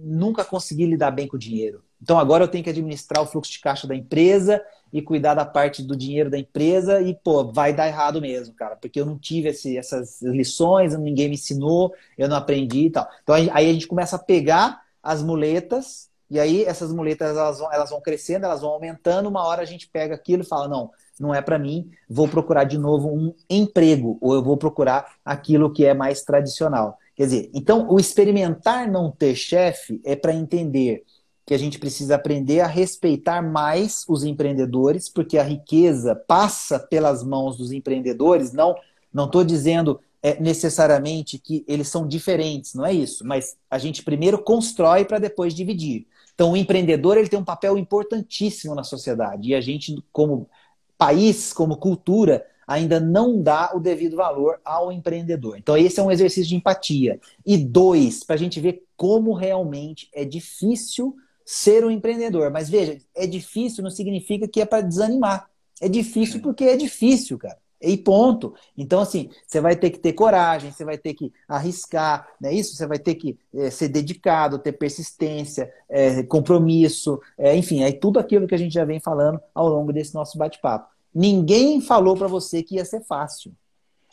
nunca consegui lidar bem com o dinheiro. Então agora eu tenho que administrar o fluxo de caixa da empresa e cuidar da parte do dinheiro da empresa e, pô, vai dar errado mesmo, cara, porque eu não tive esse, essas lições, ninguém me ensinou, eu não aprendi e tal. Então aí a gente começa a pegar as muletas e aí essas muletas elas vão, elas vão crescendo, elas vão aumentando, uma hora a gente pega aquilo e fala, não, não é para mim, vou procurar de novo um emprego, ou eu vou procurar aquilo que é mais tradicional. Quer dizer, então o experimentar não ter chefe é para entender que a gente precisa aprender a respeitar mais os empreendedores, porque a riqueza passa pelas mãos dos empreendedores. Não, não estou dizendo é, necessariamente que eles são diferentes, não é isso. Mas a gente primeiro constrói para depois dividir. Então, o empreendedor ele tem um papel importantíssimo na sociedade e a gente, como país, como cultura, ainda não dá o devido valor ao empreendedor. Então, esse é um exercício de empatia. E dois, para a gente ver como realmente é difícil ser um empreendedor. Mas veja, é difícil não significa que é para desanimar. É difícil porque é difícil, cara. E ponto. Então, assim, você vai ter que ter coragem, você vai ter que arriscar, não é isso? Você vai ter que é, ser dedicado, ter persistência, é, compromisso, é, enfim, é tudo aquilo que a gente já vem falando ao longo desse nosso bate-papo. Ninguém falou para você que ia ser fácil.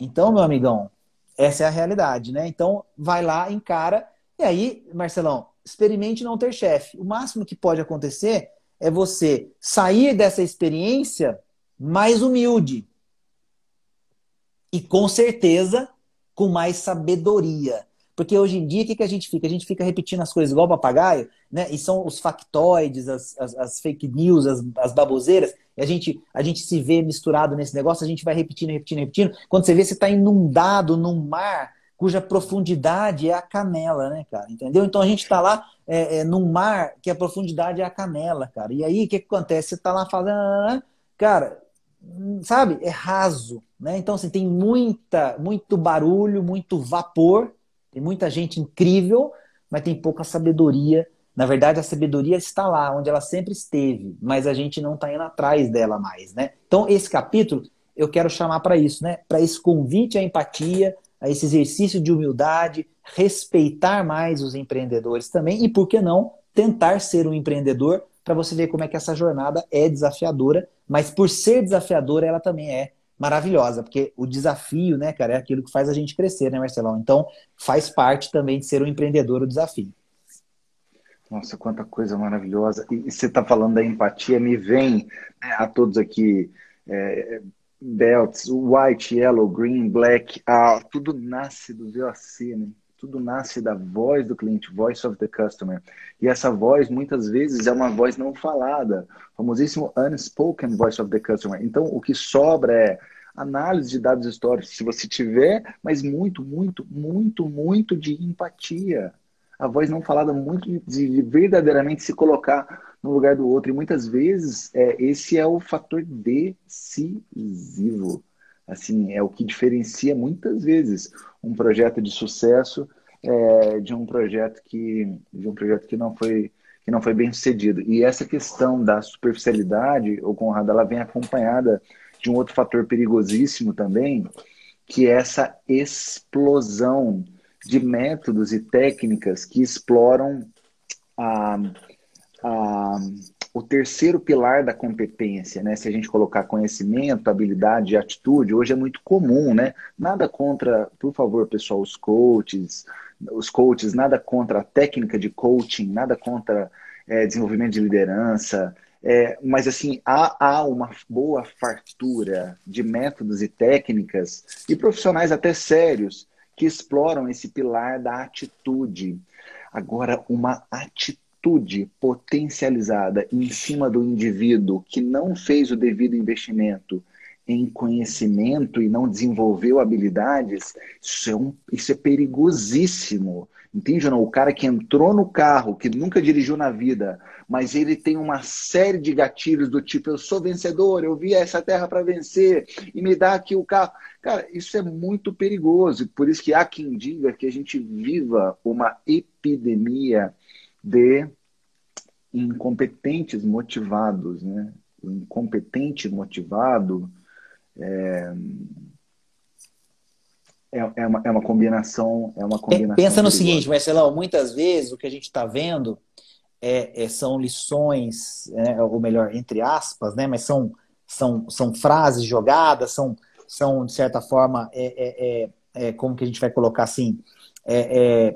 Então, meu amigão, essa é a realidade, né? Então, vai lá, encara. E aí, Marcelão, experimente não ter chefe. O máximo que pode acontecer é você sair dessa experiência mais humilde. E com certeza com mais sabedoria. Porque hoje em dia, o que, que a gente fica? A gente fica repetindo as coisas igual papagaio, né? E são os factoides, as, as, as fake news, as, as baboseiras. E a gente, a gente se vê misturado nesse negócio, a gente vai repetindo, repetindo, repetindo. Quando você vê, você está inundado num mar cuja profundidade é a canela, né, cara? Entendeu? Então a gente está lá é, é, num mar que a profundidade é a canela, cara. E aí o que, que acontece? Você está lá falando, cara, sabe? É raso, né? Então assim, tem muita, muito barulho, muito vapor, tem muita gente incrível, mas tem pouca sabedoria. Na verdade, a sabedoria está lá, onde ela sempre esteve, mas a gente não está indo atrás dela mais, né? Então esse capítulo eu quero chamar para isso, né? Para esse convite à empatia, a esse exercício de humildade, respeitar mais os empreendedores também e, por que não, tentar ser um empreendedor para você ver como é que essa jornada é desafiadora, mas por ser desafiadora, ela também é maravilhosa, porque o desafio, né, cara, é aquilo que faz a gente crescer, né, Marcelão? Então, faz parte também de ser um empreendedor o desafio. Nossa, quanta coisa maravilhosa. E você está falando da empatia, me vem né, a todos aqui é, belts, white, yellow, green, black, ah, tudo nasce do VOC, né? Tudo nasce da voz do cliente, voice of the customer. E essa voz, muitas vezes, é uma voz não falada, famosíssimo unspoken voice of the customer. Então, o que sobra é análise de dados históricos, se você tiver, mas muito, muito, muito, muito de empatia. A voz não falada, muito de verdadeiramente se colocar no lugar do outro. E muitas vezes é, esse é o fator decisivo. Assim, é o que diferencia muitas vezes um projeto de sucesso é, de um projeto que de um projeto que não foi que não foi bem sucedido. E essa questão da superficialidade, o Conrado, ela vem acompanhada de um outro fator perigosíssimo também, que é essa explosão de métodos e técnicas que exploram a, o terceiro pilar da competência, né? Se a gente colocar conhecimento, habilidade e atitude, hoje é muito comum, né? Nada contra, por favor, pessoal, os coaches, os coaches, nada contra a técnica de coaching, nada contra é, desenvolvimento de liderança, é, mas assim, há, há uma boa fartura de métodos e técnicas e profissionais até sérios que exploram esse pilar da atitude. Agora, uma atitude atitude potencializada em cima do indivíduo que não fez o devido investimento em conhecimento e não desenvolveu habilidades, isso é, um, isso é perigosíssimo. Entende não? O cara que entrou no carro, que nunca dirigiu na vida, mas ele tem uma série de gatilhos do tipo: eu sou vencedor, eu vi essa terra para vencer e me dá aqui o carro. Cara, isso é muito perigoso. Por isso que há quem diga que a gente viva uma epidemia de incompetentes motivados, né? O incompetente motivado é, é, é, uma, é uma combinação, é uma combinação. Pensa no seguinte, Marcelão, muitas vezes o que a gente está vendo é, é, são lições, né, ou melhor, entre aspas, né, mas são, são, são frases jogadas, são, são de certa forma, é, é, é, é como que a gente vai colocar assim,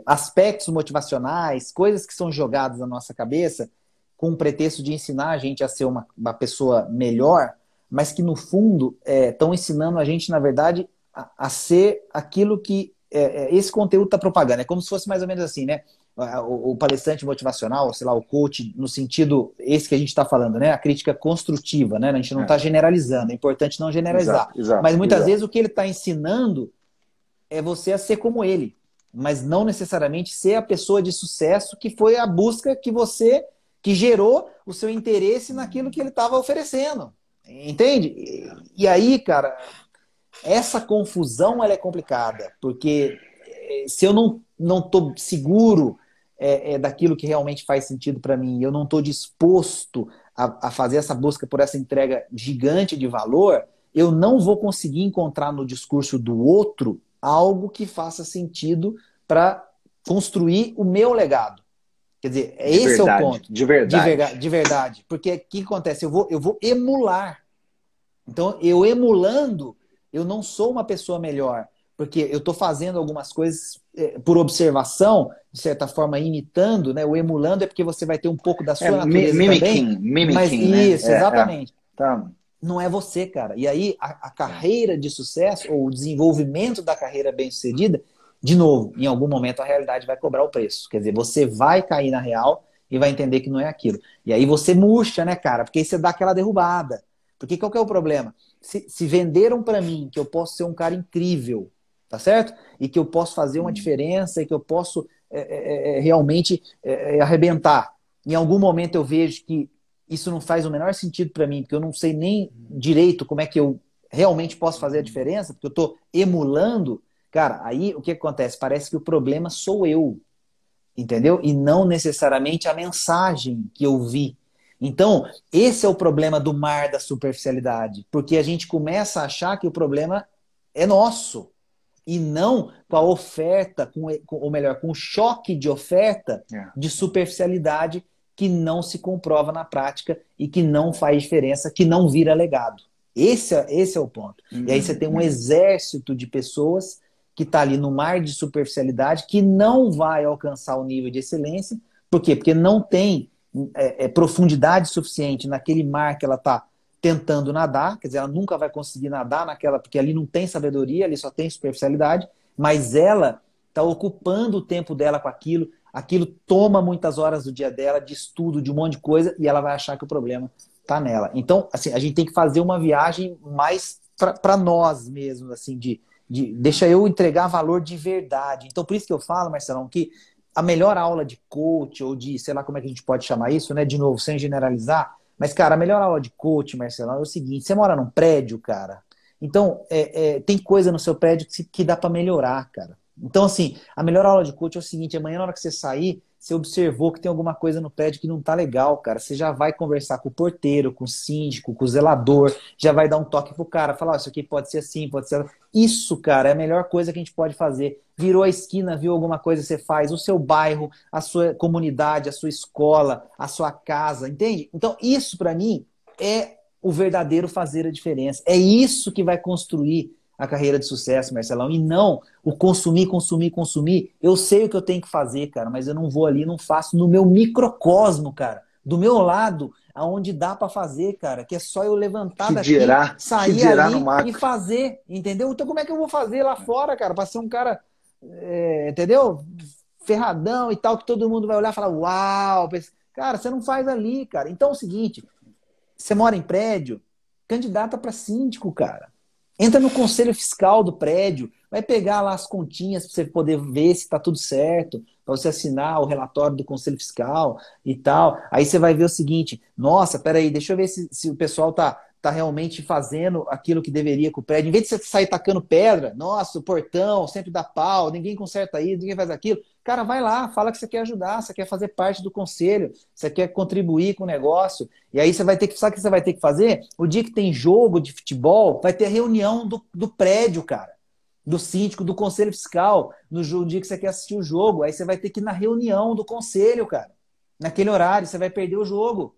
aspectos motivacionais, coisas que são jogadas na nossa cabeça com o pretexto de ensinar a gente a ser uma, uma pessoa melhor, mas que no fundo estão ensinando a gente, na verdade, a, a ser aquilo que esse conteúdo está propagando. É como se fosse mais ou menos assim, né? o, o, palestrante motivacional, sei lá, o coach, no sentido esse que a gente está falando, né? A crítica construtiva, né? A gente não está é. generalizando, é importante não generalizar. Exato, exato, Mas muitas exato. vezes o que ele está ensinando é você a ser como ele, mas não necessariamente ser a pessoa de sucesso que foi a busca que você que gerou o seu interesse naquilo que ele estava oferecendo. Entende? E, aí, cara, essa confusão ela é complicada, porque eh, se eu não não estou seguro é, é, daquilo que realmente faz sentido para mim, eu não estou disposto a, a, fazer essa busca por essa entrega gigante de valor, eu não vou conseguir encontrar no discurso do outro algo que faça sentido para construir o meu legado. Quer dizer, de esse verdade, é o ponto. De verdade. De, verdade, de verdade. Porque o que acontece? Eu vou, eu vou emular. Então, eu emulando, eu não sou uma pessoa melhor porque eu estou fazendo algumas coisas é, por observação, de certa forma imitando, né? O emulando é porque você vai ter um pouco da sua é, natureza mimicking, também. Mimicking, mas né? isso, é, exatamente. É, tá. Não é você, cara. E aí a, a carreira de sucesso ou o desenvolvimento da carreira bem-sucedida, de novo, em algum momento a realidade vai cobrar o preço. Quer dizer, você vai cair na real e vai entender que não é aquilo. E aí você murcha, né, cara? Porque aí você dá aquela derrubada. Porque qual que é o problema? Se, se venderam para mim que eu posso ser um cara incrível, tá certo? E que eu posso fazer uma uhum. diferença e que eu posso é, é, é, é realmente é, é, arrebentar. Em algum momento eu vejo que isso não faz o menor sentido para mim, porque eu não sei nem direito como é que eu realmente posso fazer a diferença, porque eu estou emulando. Cara, aí o que acontece? Parece que o problema sou eu, entendeu? E não necessariamente a mensagem que eu vi. Então, esse é o problema do mar da superficialidade, porque a gente começa a achar que o problema é nosso e não com a oferta, com, ou melhor, com o choque de oferta é. de superficialidade que não se comprova na prática e que não faz diferença, que não vira legado. Esse é, esse é o ponto. Uhum. E aí você tem um uhum. exército de pessoas que está ali no mar de superficialidade que não vai alcançar o nível de excelência. Por quê? Porque não tem é, é, profundidade suficiente naquele mar que ela está tentando nadar, quer dizer, ela nunca vai conseguir nadar naquela, porque ali não tem sabedoria, ali só tem superficialidade, mas ela está ocupando o tempo dela com aquilo, aquilo toma muitas horas do dia dela, de estudo, de um monte de coisa, e ela vai achar que o problema está nela. Então, assim, a gente tem que fazer uma viagem mais para nós mesmos, assim, de, de deixa eu entregar valor de verdade. Então, por isso que eu falo, Marcelão, que a melhor aula de coach, ou de, sei lá como é que a gente pode chamar isso, né? De novo, sem generalizar, mas, cara, a melhor aula de coach, Marcelo, é o seguinte: você mora num prédio, cara. Então, é, é, tem coisa no seu prédio que, que dá para melhorar, cara. Então, assim, a melhor aula de coach é o seguinte: amanhã, na hora que você sair, você observou que tem alguma coisa no prédio que não tá legal, cara. Você já vai conversar com o porteiro, com o síndico, com o zelador, já vai dar um toque pro cara, falar: oh, isso aqui pode ser assim, pode ser. Isso, cara, é a melhor coisa que a gente pode fazer. Virou a esquina, viu alguma coisa que você faz, o seu bairro, a sua comunidade, a sua escola, a sua casa, entende? Então, isso para mim é o verdadeiro fazer a diferença. É isso que vai construir a carreira de sucesso, Marcelão, e não o consumir, consumir, consumir. Eu sei o que eu tenho que fazer, cara, mas eu não vou ali, não faço no meu microcosmo, cara. Do meu lado, aonde dá para fazer, cara, que é só eu levantar daqui, dirá, sair ali e fazer, entendeu? Então como é que eu vou fazer lá fora, cara, para ser um cara, é, entendeu? Ferradão e tal, que todo mundo vai olhar e falar, uau, cara, você não faz ali, cara. Então é o seguinte, você mora em prédio, candidata para síndico, cara. Entra no conselho fiscal do prédio, vai pegar lá as continhas para você poder ver se está tudo certo, para você assinar o relatório do conselho fiscal e tal. Aí você vai ver o seguinte: nossa, peraí, deixa eu ver se, se o pessoal tá, tá realmente fazendo aquilo que deveria com o prédio. Em vez de você sair tacando pedra, nossa, o portão sempre dá pau, ninguém conserta isso, ninguém faz aquilo. Cara, vai lá, fala que você quer ajudar, você quer fazer parte do conselho, você quer contribuir com o negócio. E aí você vai ter que, sabe o que você vai ter que fazer? O dia que tem jogo de futebol, vai ter reunião do, do prédio, cara. Do síndico, do conselho fiscal, no dia que você quer assistir o jogo. Aí você vai ter que ir na reunião do conselho, cara. naquele horário, você vai perder o jogo.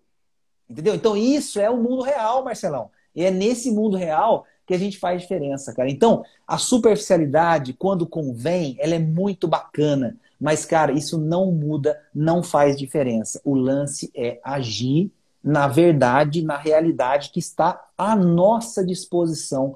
Entendeu? Então, isso é o mundo real, Marcelão. E é nesse mundo real que a gente faz diferença, cara. Então, a superficialidade, quando convém, ela é muito bacana. Mas, cara, isso não muda, não faz diferença. O lance é agir na verdade, na realidade que está à nossa disposição,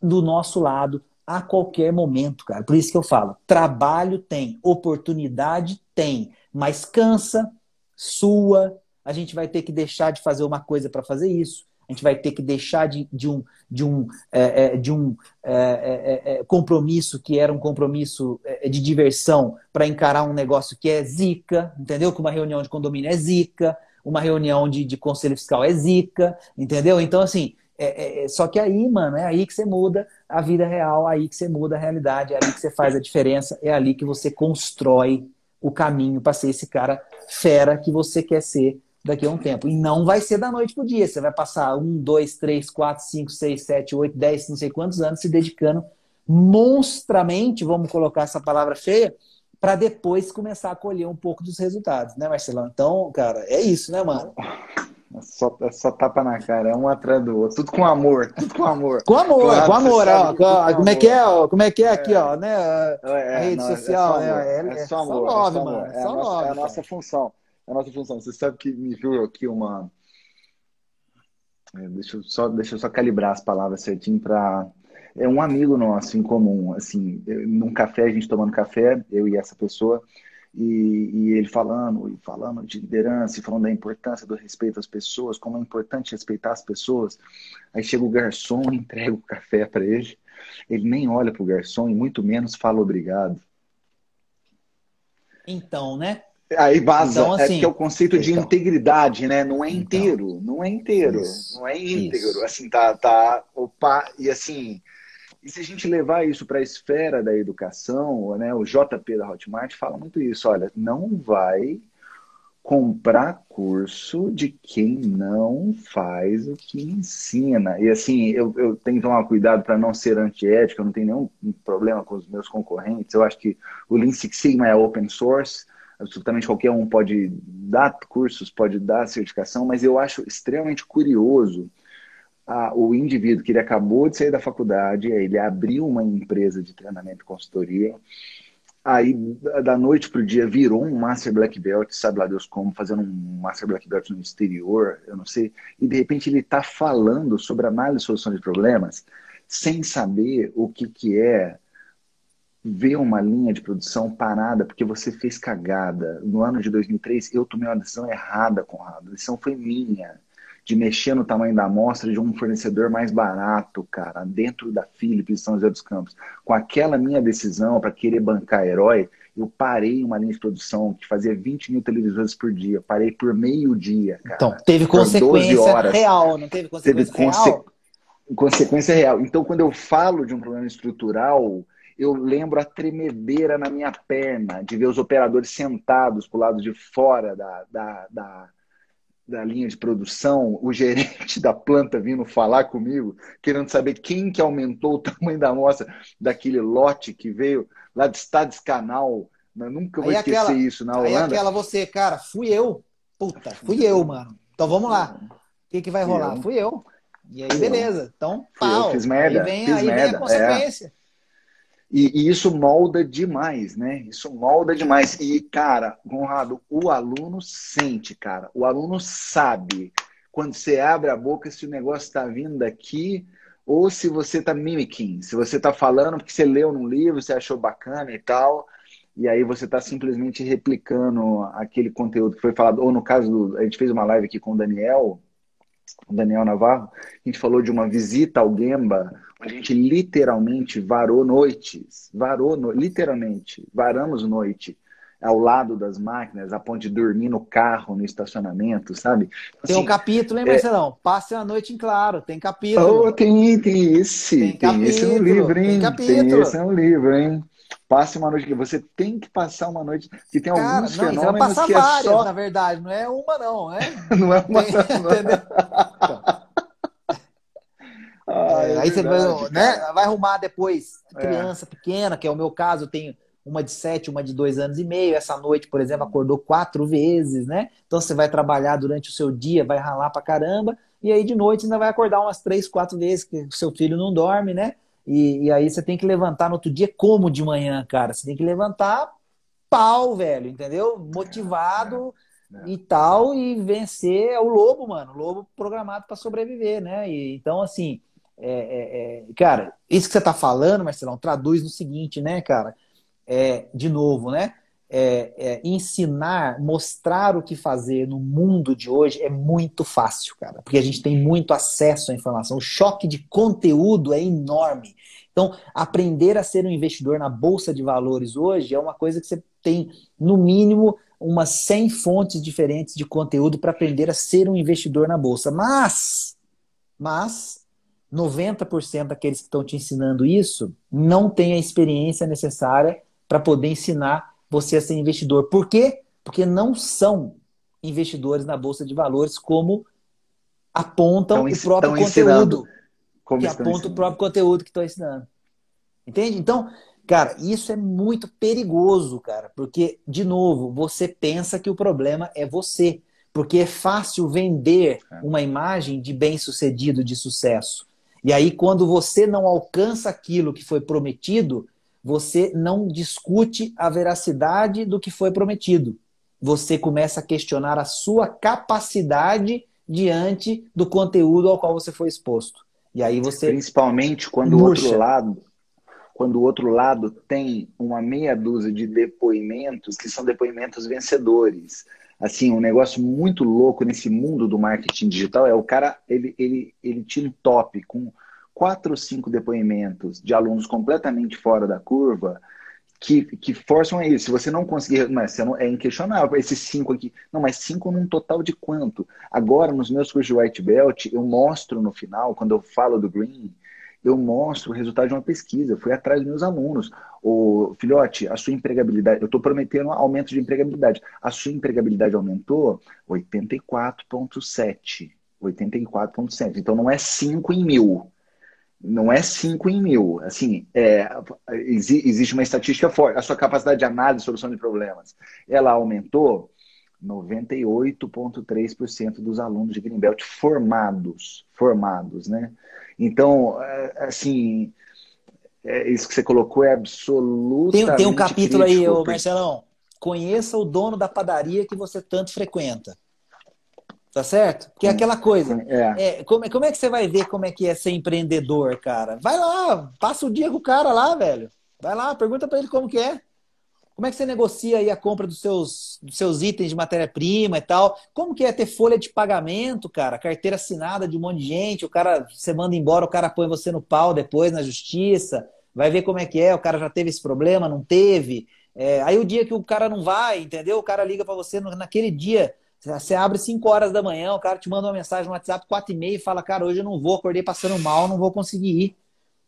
do nosso lado, a qualquer momento, cara. Por isso que eu falo: trabalho tem, oportunidade tem, mas cansa, sua. A gente vai ter que deixar de fazer uma coisa para fazer isso. A gente vai ter que deixar de, de um, de um, é, é de um é, é, é, compromisso que era um compromisso de diversão para encarar um negócio que é zica, entendeu? Que uma reunião de condomínio é zica, uma reunião de, de conselho fiscal é zica, entendeu? Então, assim, é, é, só que aí, mano, é aí que você muda a vida real, é aí que você muda a realidade, é ali que você faz a diferença, é ali que você constrói o caminho para ser esse cara fera que você quer ser daqui a um tempo. E não vai ser da noite pro dia. Você vai passar um, dois, três, quatro, cinco, seis, sete, oito, dez, não sei quantos anos se dedicando monstramente, vamos colocar essa palavra feia, para depois começar a colher um pouco dos resultados, né, Marcelão? Então, cara, é isso, né, mano? É só, é só tapa na cara, é um atrás do outro. Tudo com amor, tudo com amor. Com amor, claro, com amor. Ó, com, como é que é? Ó, como é que é aqui, é. ó, né? É, a rede não, social, é, é, é, é, só amor. É só love, mano. É, só a, nossa, love, é a nossa função. É a nossa função. Você sabe que me viu aqui uma. Deixa eu só, deixa eu só calibrar as palavras certinho para é um amigo nosso em comum, assim, num café, a gente tomando café, eu e essa pessoa, e, e, ele falando, e falando de liderança, e falando da importância do respeito às pessoas, como é importante respeitar as pessoas. Aí chega o garçom, entrega o café para ele, ele nem olha para o garçom e muito menos fala obrigado. Então, né? Aí vaza, então, é assim, é que é o conceito de então, integridade, né? Não é então. inteiro, então, não é inteiro, isso, não é íntegro. Isso. Assim, tá, tá, opa, e assim, e se a gente levar isso para a esfera da educação, né, o JP da Hotmart fala muito isso. Olha, não vai comprar curso de quem não faz o que ensina. E assim, eu, eu tenho que tomar cuidado para não ser antiético, eu não tenho nenhum problema com os meus concorrentes. Eu acho que o Lean Six Sigma é open source, absolutamente qualquer um pode dar cursos, pode dar certificação, mas eu acho extremamente curioso a, o indivíduo que ele acabou de sair da faculdade, ele abriu uma empresa de treinamento e consultoria, aí da noite para o dia virou um Master Black Belt, sabe lá Deus como, fazendo um Master Black Belt no exterior, eu não sei, e de repente ele está falando sobre análise e solução de problemas sem saber o que, que é ver uma linha de produção parada porque você fez cagada. No ano de 2003, eu tomei uma decisão errada, Conrado. A decisão foi minha de mexer no tamanho da amostra de um fornecedor mais barato, cara, dentro da Philips São José dos Campos. Com aquela minha decisão para querer bancar herói, eu parei uma linha de produção que fazia 20 mil televisores por dia. Parei por meio dia, cara. Então, teve consequência real, não teve consequência teve conse real? Consequência real. Então, quando eu falo de um problema estrutural, eu lembro a tremedeira na minha perna de ver os operadores sentados pro lado de fora da, da, da da linha de produção, o gerente [LAUGHS] da planta vindo falar comigo, querendo saber quem que aumentou o [LAUGHS] tamanho da amostra daquele lote que veio lá de Stades Canal. Eu nunca vou aí esquecer aquela, isso na Holanda. Aí aquela você, cara, fui eu. Puta, fui eu, mano. Então vamos lá. O que, que vai rolar? Fui eu. E aí, beleza. Então, pau. Eu fiz merda. Aí vem, fiz aí merda. vem a consequência. É. E, e, isso molda demais, né? Isso molda demais. E, cara, Conrado, o aluno sente, cara. O aluno sabe quando você abre a boca se o negócio está vindo daqui ou se você está mimicking. Se você está falando porque você leu num livro, você achou bacana e tal. E aí você está simplesmente replicando aquele conteúdo que foi falado. Ou no caso, do, a gente fez uma live aqui com o Daniel, o Daniel Navarro, a gente falou de uma visita ao Gemba, a gente literalmente varou noites, varou, no, literalmente, varamos noite ao lado das máquinas, a ponto de dormir no carro, no estacionamento, sabe? Assim, tem um capítulo, hein, Marcelão? É... Passe a noite em claro, tem capítulo. Oh, tem, tem esse, tem, tem esse no livro, hein? Tem, capítulo. tem esse no livro, hein? Passe uma noite que você tem que passar uma noite que tem Cara, alguns não, fenômenos você vai passar que várias, é só... na verdade, não é uma não, é? [LAUGHS] não é uma, tem, não. Aí verdade, você vai, né, vai arrumar depois é. criança é. pequena, que é o meu caso, eu tenho uma de sete, uma de dois anos e meio. Essa noite, por exemplo, acordou quatro vezes, né? Então você vai trabalhar durante o seu dia, vai ralar pra caramba, e aí de noite ainda vai acordar umas três, quatro vezes, que o seu filho não dorme, né? E, e aí você tem que levantar no outro dia como de manhã, cara? Você tem que levantar pau, velho, entendeu? Motivado é, é, é. e tal, e vencer é o lobo, mano. O lobo programado para sobreviver, né? E, então, assim, é, é, é, cara, isso que você tá falando, Marcelão, traduz no seguinte, né, cara? É, de novo, né? É, ensinar, mostrar o que fazer no mundo de hoje é muito fácil, cara, porque a gente tem muito acesso à informação. O choque de conteúdo é enorme. Então, aprender a ser um investidor na bolsa de valores hoje é uma coisa que você tem, no mínimo, umas 100 fontes diferentes de conteúdo para aprender a ser um investidor na bolsa. Mas, mas 90% daqueles que estão te ensinando isso não tem a experiência necessária para poder ensinar você a ser investidor. Por quê? Porque não são investidores na bolsa de valores como apontam o próprio conteúdo. Como que aponta ensinando. o próprio conteúdo que estão ensinando. Entende? Então, Cara, isso é muito perigoso, cara, porque, de novo, você pensa que o problema é você. Porque é fácil vender é. uma imagem de bem-sucedido, de sucesso. E aí, quando você não alcança aquilo que foi prometido, você não discute a veracidade do que foi prometido. Você começa a questionar a sua capacidade diante do conteúdo ao qual você foi exposto. E aí você. Principalmente quando o outro lado quando o outro lado tem uma meia dúzia de depoimentos que são depoimentos vencedores. Assim, um negócio muito louco nesse mundo do marketing digital é o cara, ele, ele, ele tira um top com quatro ou cinco depoimentos de alunos completamente fora da curva que, que forçam a isso. Se você não conseguir, mas não, é inquestionável, esses cinco aqui. Não, mas cinco num total de quanto? Agora, nos meus cursos de White Belt, eu mostro no final, quando eu falo do Green, eu mostro o resultado de uma pesquisa. Eu fui atrás dos meus alunos. O filhote, a sua empregabilidade, eu estou prometendo um aumento de empregabilidade. A sua empregabilidade aumentou 84,7. 84,7. Então não é 5 em mil. Não é 5 em mil. Assim, é, existe uma estatística forte. A sua capacidade de análise e solução de problemas, ela aumentou 98,3% dos alunos de Greenbelt formados, formados, né? Então, é, assim, é, isso que você colocou é absolutamente. Tem, tem um capítulo crítico, aí, ô, Marcelão. Conheça o dono da padaria que você tanto frequenta. Tá certo? Porque é aquela coisa. É. É, como, como é que você vai ver como é que é ser empreendedor, cara? Vai lá, passa o dia com o cara lá, velho. Vai lá, pergunta para ele como que é. Como é que você negocia aí a compra dos seus, dos seus itens de matéria-prima e tal? Como que é ter folha de pagamento, cara? Carteira assinada de um monte de gente, o cara, você manda embora, o cara põe você no pau depois na justiça, vai ver como é que é, o cara já teve esse problema, não teve. É, aí o dia que o cara não vai, entendeu? O cara liga para você naquele dia, você abre 5 horas da manhã, o cara te manda uma mensagem no WhatsApp 4 e meia e fala, cara, hoje eu não vou, acordei passando mal, não vou conseguir ir.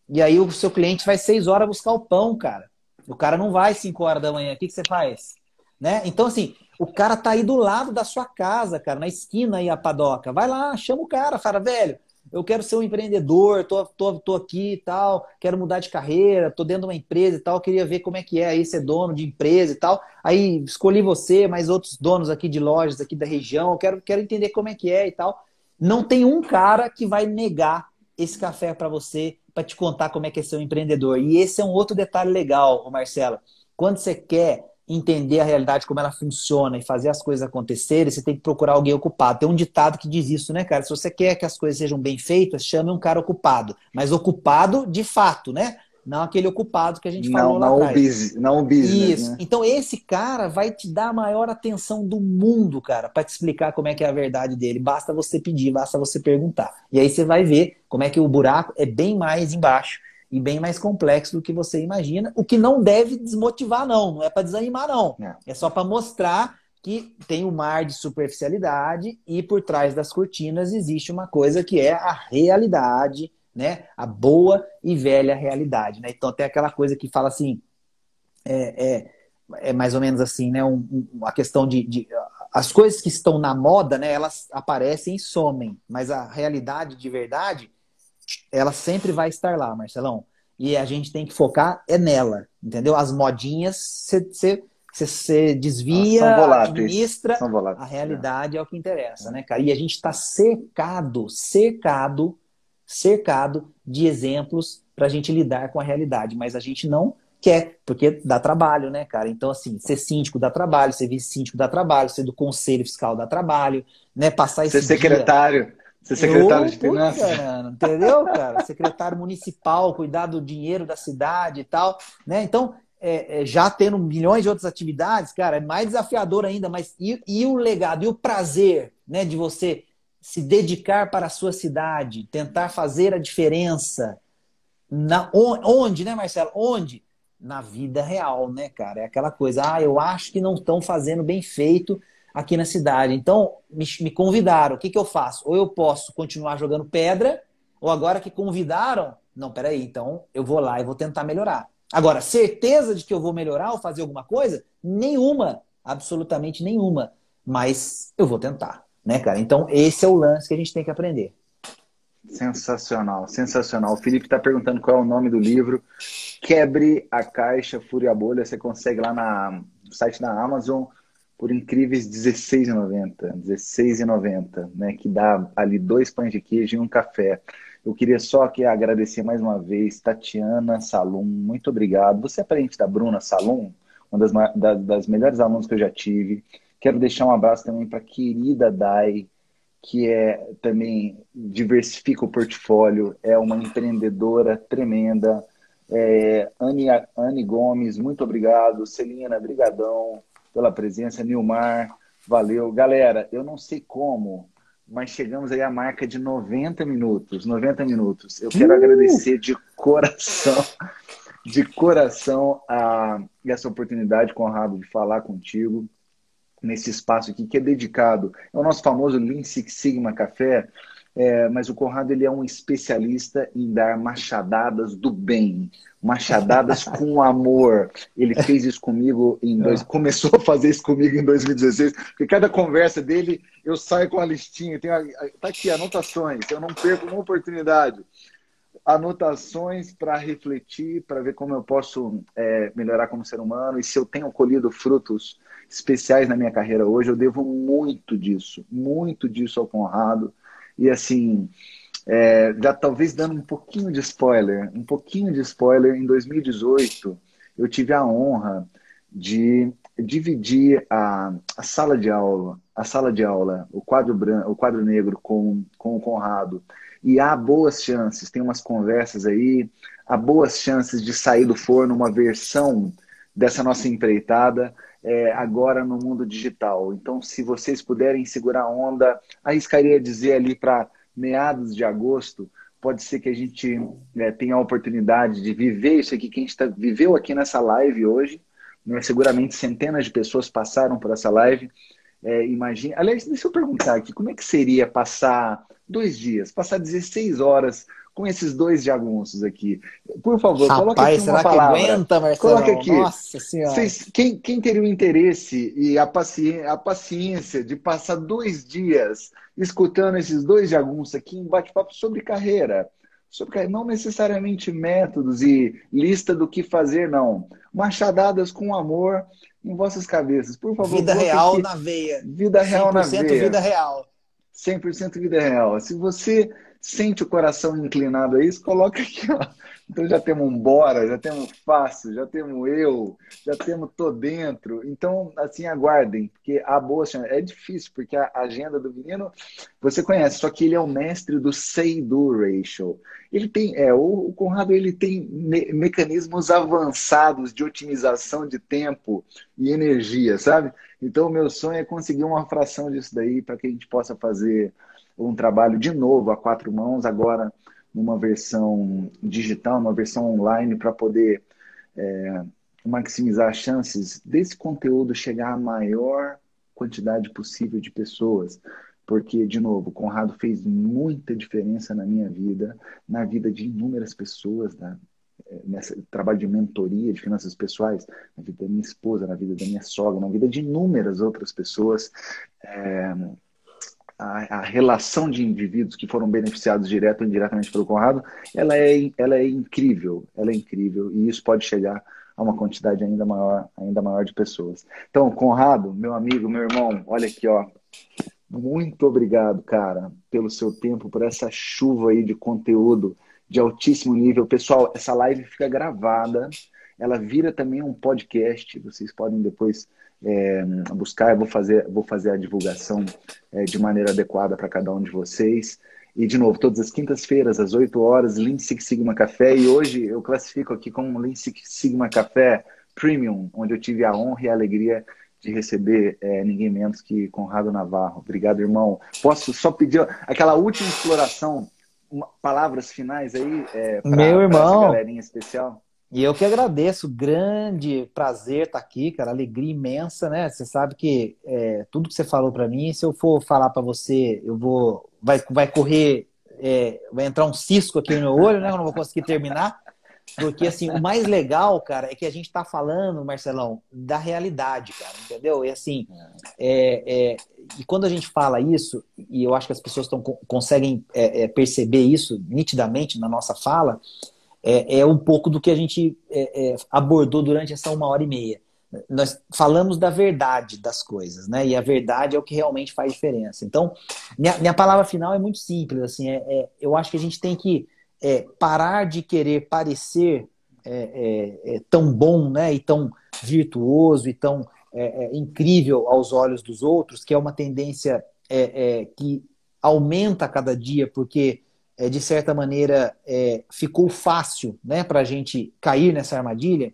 E aí o seu cliente vai 6 horas buscar o pão, cara. O cara não vai 5 horas da manhã. O que, que você faz? Né? Então, assim, o cara tá aí do lado da sua casa, cara, na esquina aí a padoca. Vai lá, chama o cara, fala, velho, eu quero ser um empreendedor, tô, tô, tô aqui e tal, quero mudar de carreira, tô dentro de uma empresa e tal, queria ver como é que é aí ser dono de empresa e tal. Aí escolhi você, mais outros donos aqui de lojas aqui da região, quero, quero entender como é que é e tal. Não tem um cara que vai negar esse café para você para te contar como é que é ser um empreendedor. E esse é um outro detalhe legal, Marcela. Quando você quer entender a realidade, como ela funciona e fazer as coisas acontecerem, você tem que procurar alguém ocupado. Tem um ditado que diz isso, né, cara? Se você quer que as coisas sejam bem feitas, chame um cara ocupado. Mas ocupado de fato, né? Não aquele ocupado que a gente falou não, lá atrás. não o business. Isso. Né? Então esse cara vai te dar a maior atenção do mundo, cara, para te explicar como é que é a verdade dele. Basta você pedir, basta você perguntar. E aí você vai ver como é que o buraco é bem mais embaixo e bem mais complexo do que você imagina. O que não deve desmotivar, não. Não é para desanimar, não. É, é só para mostrar que tem um mar de superficialidade e por trás das cortinas existe uma coisa que é a realidade né? A boa e velha realidade, né? Então tem aquela coisa que fala assim, é, é, é mais ou menos assim, né? Um, um, a questão de, de, as coisas que estão na moda, né? Elas aparecem e somem, mas a realidade de verdade, ela sempre vai estar lá, Marcelão. E a gente tem que focar é nela, entendeu? As modinhas, você desvia, administra, a realidade é. é. o que interessa, né, cara? E a gente está cercado, cercado, cercado de exemplos para a gente lidar com a realidade, mas a gente não quer, porque dá trabalho, né, cara? Então, assim, ser síndico dá trabalho, ser vice-síndico dá trabalho, ser do conselho fiscal dá trabalho, né? Passar esse Ser secretário. Dia... Ser secretário Eu, de finanças. entendeu, cara? Secretário municipal, cuidar do dinheiro da cidade e tal, né? Então, é, é, já tendo milhões de outras atividades, cara, é mais desafiador ainda, mas e, e, o legado, e o prazer, né, de você se dedicar para a sua cidade, tentar fazer a diferença, na, onde, né, Marcelo? Onde? Na vida real, né, cara? É aquela coisa, ah, eu acho que não estão fazendo bem feito aqui na cidade. Então, me, me convidaram, o que, que eu faço? Ou eu posso continuar jogando pedra, ou agora que convidaram, não, peraí, então eu vou lá e vou tentar melhorar. Agora, certeza de que eu vou melhorar ou fazer alguma coisa? Nenhuma, absolutamente nenhuma. Mas eu vou tentar, né, cara? Então, esse é o lance que a gente tem que aprender. Sensacional, sensacional. O Felipe está perguntando qual é o nome do livro. Quebre a Caixa, Fúria a Bolha. Você consegue lá na, no site da Amazon por incríveis R$16,90. R$16,90, né? Que dá ali dois pães de queijo e um café. Eu queria só aqui agradecer mais uma vez, Tatiana Salum, muito obrigado. Você é parente da Bruna Salum, uma das, das melhores alunos que eu já tive. Quero deixar um abraço também para a querida Dai, que é também diversifica o portfólio, é uma empreendedora tremenda. É, Anne, Anne Gomes, muito obrigado. Celina, brigadão pela presença. Nilmar, valeu. Galera, eu não sei como, mas chegamos aí à marca de 90 minutos. 90 minutos. Eu quero uh! agradecer de coração, de coração, a essa oportunidade, Conrado, de falar contigo nesse espaço aqui que é dedicado ao nosso famoso Lean Six Sigma Café, é, mas o Conrado ele é um especialista em dar machadadas do bem, machadadas [LAUGHS] com amor. Ele fez isso comigo em dois, é. começou a fazer isso comigo em 2016, porque cada conversa dele eu saio com a listinha, tem tá aqui anotações, eu não perco uma oportunidade. Anotações para refletir, para ver como eu posso é, melhorar como ser humano e se eu tenho colhido frutos especiais na minha carreira hoje, eu devo muito disso, muito disso ao Conrado. E assim, é, já talvez dando um pouquinho de spoiler, um pouquinho de spoiler, em 2018 eu tive a honra de dividir a, a sala de aula, a sala de aula, o quadro branco, o quadro negro com, com o Conrado. E há boas chances, tem umas conversas aí, há boas chances de sair do forno uma versão dessa nossa empreitada é, agora no mundo digital. Então, se vocês puderem segurar a onda, arriscaria dizer ali para meados de agosto, pode ser que a gente é, tenha a oportunidade de viver isso aqui que a gente tá, viveu aqui nessa live hoje. Né? Seguramente centenas de pessoas passaram por essa live. É. Aliás, deixa eu perguntar aqui, como é que seria passar dois dias, passar 16 horas com esses dois jagunços aqui. Por favor, Rapaz, coloque aqui uma palavra. aguenta, Marcelo? Coloque aqui. Nossa senhora. Vocês, quem, quem teria o interesse e a paciência, a paciência de passar dois dias escutando esses dois jagunços aqui em bate-papo sobre carreira? Sobre, não necessariamente métodos e lista do que fazer, não. Machadadas com amor em vossas cabeças. Por favor, Vida real aqui. na veia. Vida real na veia. 100% vida real. 100% vida real. Se você sente o coração inclinado a isso, coloca aqui, ó. Então já temos um bora, já temos fácil, já temos eu, já temos tô dentro. Então, assim, aguardem, porque a boa. É difícil, porque a agenda do menino você conhece, só que ele é o mestre do say-do ratio. Ele tem, é, o, o Conrado ele tem me mecanismos avançados de otimização de tempo e energia, sabe? Então, o meu sonho é conseguir uma fração disso daí para que a gente possa fazer um trabalho de novo a quatro mãos, agora numa versão digital, numa versão online, para poder é, maximizar as chances desse conteúdo chegar à maior quantidade possível de pessoas. Porque, de novo, Conrado fez muita diferença na minha vida, na vida de inúmeras pessoas, né? nesse trabalho de mentoria de finanças pessoais, na vida da minha esposa, na vida da minha sogra, na vida de inúmeras outras pessoas. É, a, a, relação de indivíduos que foram beneficiados direto ou indiretamente pelo Conrado, ela é, ela é incrível, ela é incrível, e isso pode chegar a uma quantidade ainda maior, ainda maior de pessoas. Então, Conrado, meu amigo, meu irmão, olha aqui, ó. Muito obrigado, cara, pelo seu tempo, por essa chuva aí de conteúdo de altíssimo nível. Pessoal, essa live fica gravada, ela vira também um podcast. Vocês podem depois é, buscar. Eu vou fazer, vou fazer a divulgação é, de maneira adequada para cada um de vocês. E, de novo, todas as quintas-feiras, às 8 horas, Lean Six Sigma Café. E hoje eu classifico aqui como Lean Six Sigma Café Premium, onde eu tive a honra e a alegria de receber é, ninguém menos que Conrado Navarro. Obrigado, irmão. Posso só pedir aquela última exploração, uma, palavras finais aí é, para irmão. essa galerinha especial? E eu que agradeço, grande prazer estar aqui, cara, alegria imensa, né? Você sabe que é, tudo que você falou para mim, se eu for falar para você, eu vou, vai, vai correr, é, vai entrar um cisco aqui no meu olho, né? Eu não vou conseguir terminar, porque assim, o mais legal, cara, é que a gente está falando, Marcelão, da realidade, cara, entendeu? E assim, é, é, e quando a gente fala isso, e eu acho que as pessoas tão, conseguem é, é, perceber isso nitidamente na nossa fala é, é um pouco do que a gente é, é, abordou durante essa uma hora e meia. Nós falamos da verdade das coisas, né? E a verdade é o que realmente faz diferença. Então, minha, minha palavra final é muito simples. Assim, é, é eu acho que a gente tem que é, parar de querer parecer é, tão bom, né? E tão virtuoso e tão incrível aos olhos dos outros, que é uma tendência que aumenta a cada dia, porque é, de certa maneira, é, ficou fácil né, para a gente cair nessa armadilha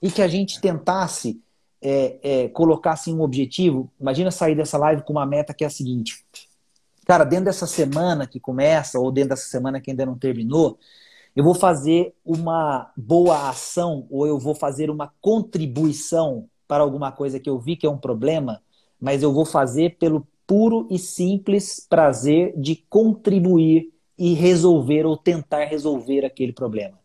e que a gente tentasse é, é, colocar assim, um objetivo. Imagina sair dessa live com uma meta que é a seguinte: cara, dentro dessa semana que começa, ou dentro dessa semana que ainda não terminou, eu vou fazer uma boa ação ou eu vou fazer uma contribuição para alguma coisa que eu vi que é um problema, mas eu vou fazer pelo puro e simples prazer de contribuir e resolver ou tentar resolver aquele problema.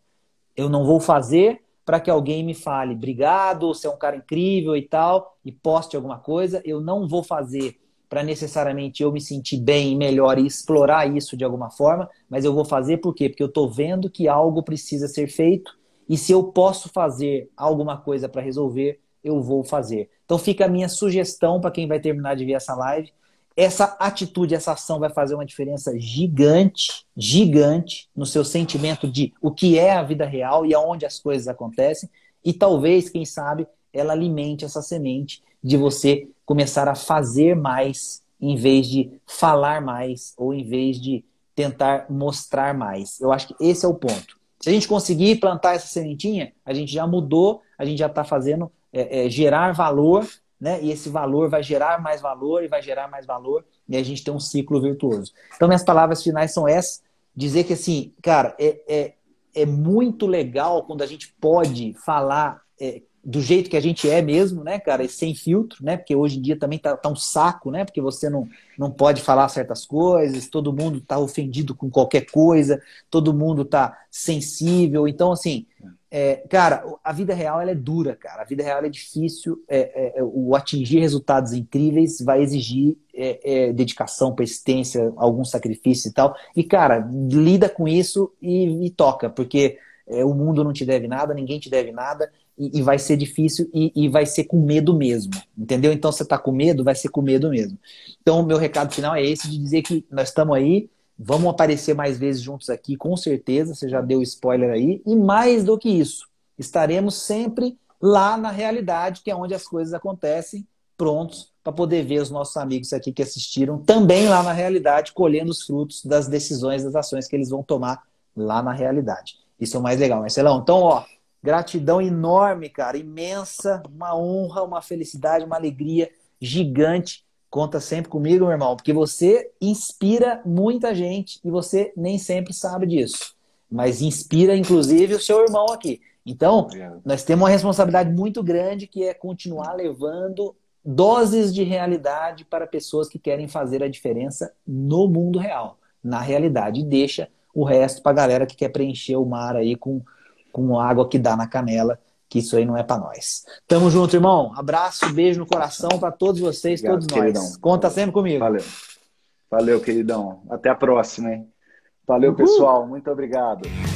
Eu não vou fazer para que alguém me fale, obrigado, você é um cara incrível e tal, e poste alguma coisa. Eu não vou fazer para necessariamente eu me sentir bem e melhor e explorar isso de alguma forma, mas eu vou fazer por quê? Porque eu estou vendo que algo precisa ser feito e se eu posso fazer alguma coisa para resolver, eu vou fazer. Então fica a minha sugestão para quem vai terminar de ver essa live essa atitude, essa ação vai fazer uma diferença gigante, gigante no seu sentimento de o que é a vida real e aonde as coisas acontecem. E talvez, quem sabe, ela alimente essa semente de você começar a fazer mais em vez de falar mais ou em vez de tentar mostrar mais. Eu acho que esse é o ponto. Se a gente conseguir plantar essa sementinha, a gente já mudou, a gente já está fazendo é, é, gerar valor né? E esse valor vai gerar mais valor e vai gerar mais valor e a gente tem um ciclo virtuoso. Então, minhas palavras finais são essas: dizer que, assim, cara, é, é, é muito legal quando a gente pode falar é, do jeito que a gente é mesmo, né, cara, e sem filtro, né, porque hoje em dia também tá, tá, um saco, né, porque você não, não pode falar certas coisas, todo mundo tá ofendido com qualquer coisa, todo mundo tá sensível, então, assim, é, cara, a vida real ela é dura, cara. A vida real é difícil. É, é, é o atingir resultados incríveis vai exigir é, é, dedicação, persistência, algum sacrifício e tal. E, cara, lida com isso e, e toca, porque o mundo não te deve nada, ninguém te deve nada. E, e vai ser difícil e, e, vai ser com medo mesmo, entendeu? Então, você tá com medo, vai ser com medo mesmo. Então, o meu recado final é esse de dizer que nós estamos aí Vamos aparecer mais vezes juntos aqui, com certeza. Você já deu spoiler aí. E mais do que isso, estaremos sempre lá na realidade, que é onde as coisas acontecem, prontos para poder ver os nossos amigos aqui que assistiram também lá na realidade, colhendo os frutos das decisões, das ações que eles vão tomar lá na realidade. Isso é o mais legal, Marcelão. Então, ó, gratidão enorme, cara, imensa, uma honra, uma felicidade, uma alegria gigante Conta sempre comigo, meu irmão, porque você inspira muita gente e você nem sempre sabe disso. Mas inspira, inclusive, o seu irmão aqui. Então, nós temos uma responsabilidade muito grande que é continuar levando doses de realidade para pessoas que querem fazer a diferença no mundo real, na realidade. E deixa o resto para a galera que quer preencher o mar aí com, com água que dá na canela que isso aí não é para nós. Tamo junto, irmão. Abraço, beijo no coração para todos vocês, Obrigado, todos nós. Queridão. Conta sempre comigo. Valeu. Valeu, queridão. Até a próxima, hein? Valeu, Uhul. pessoal. Muito obrigado.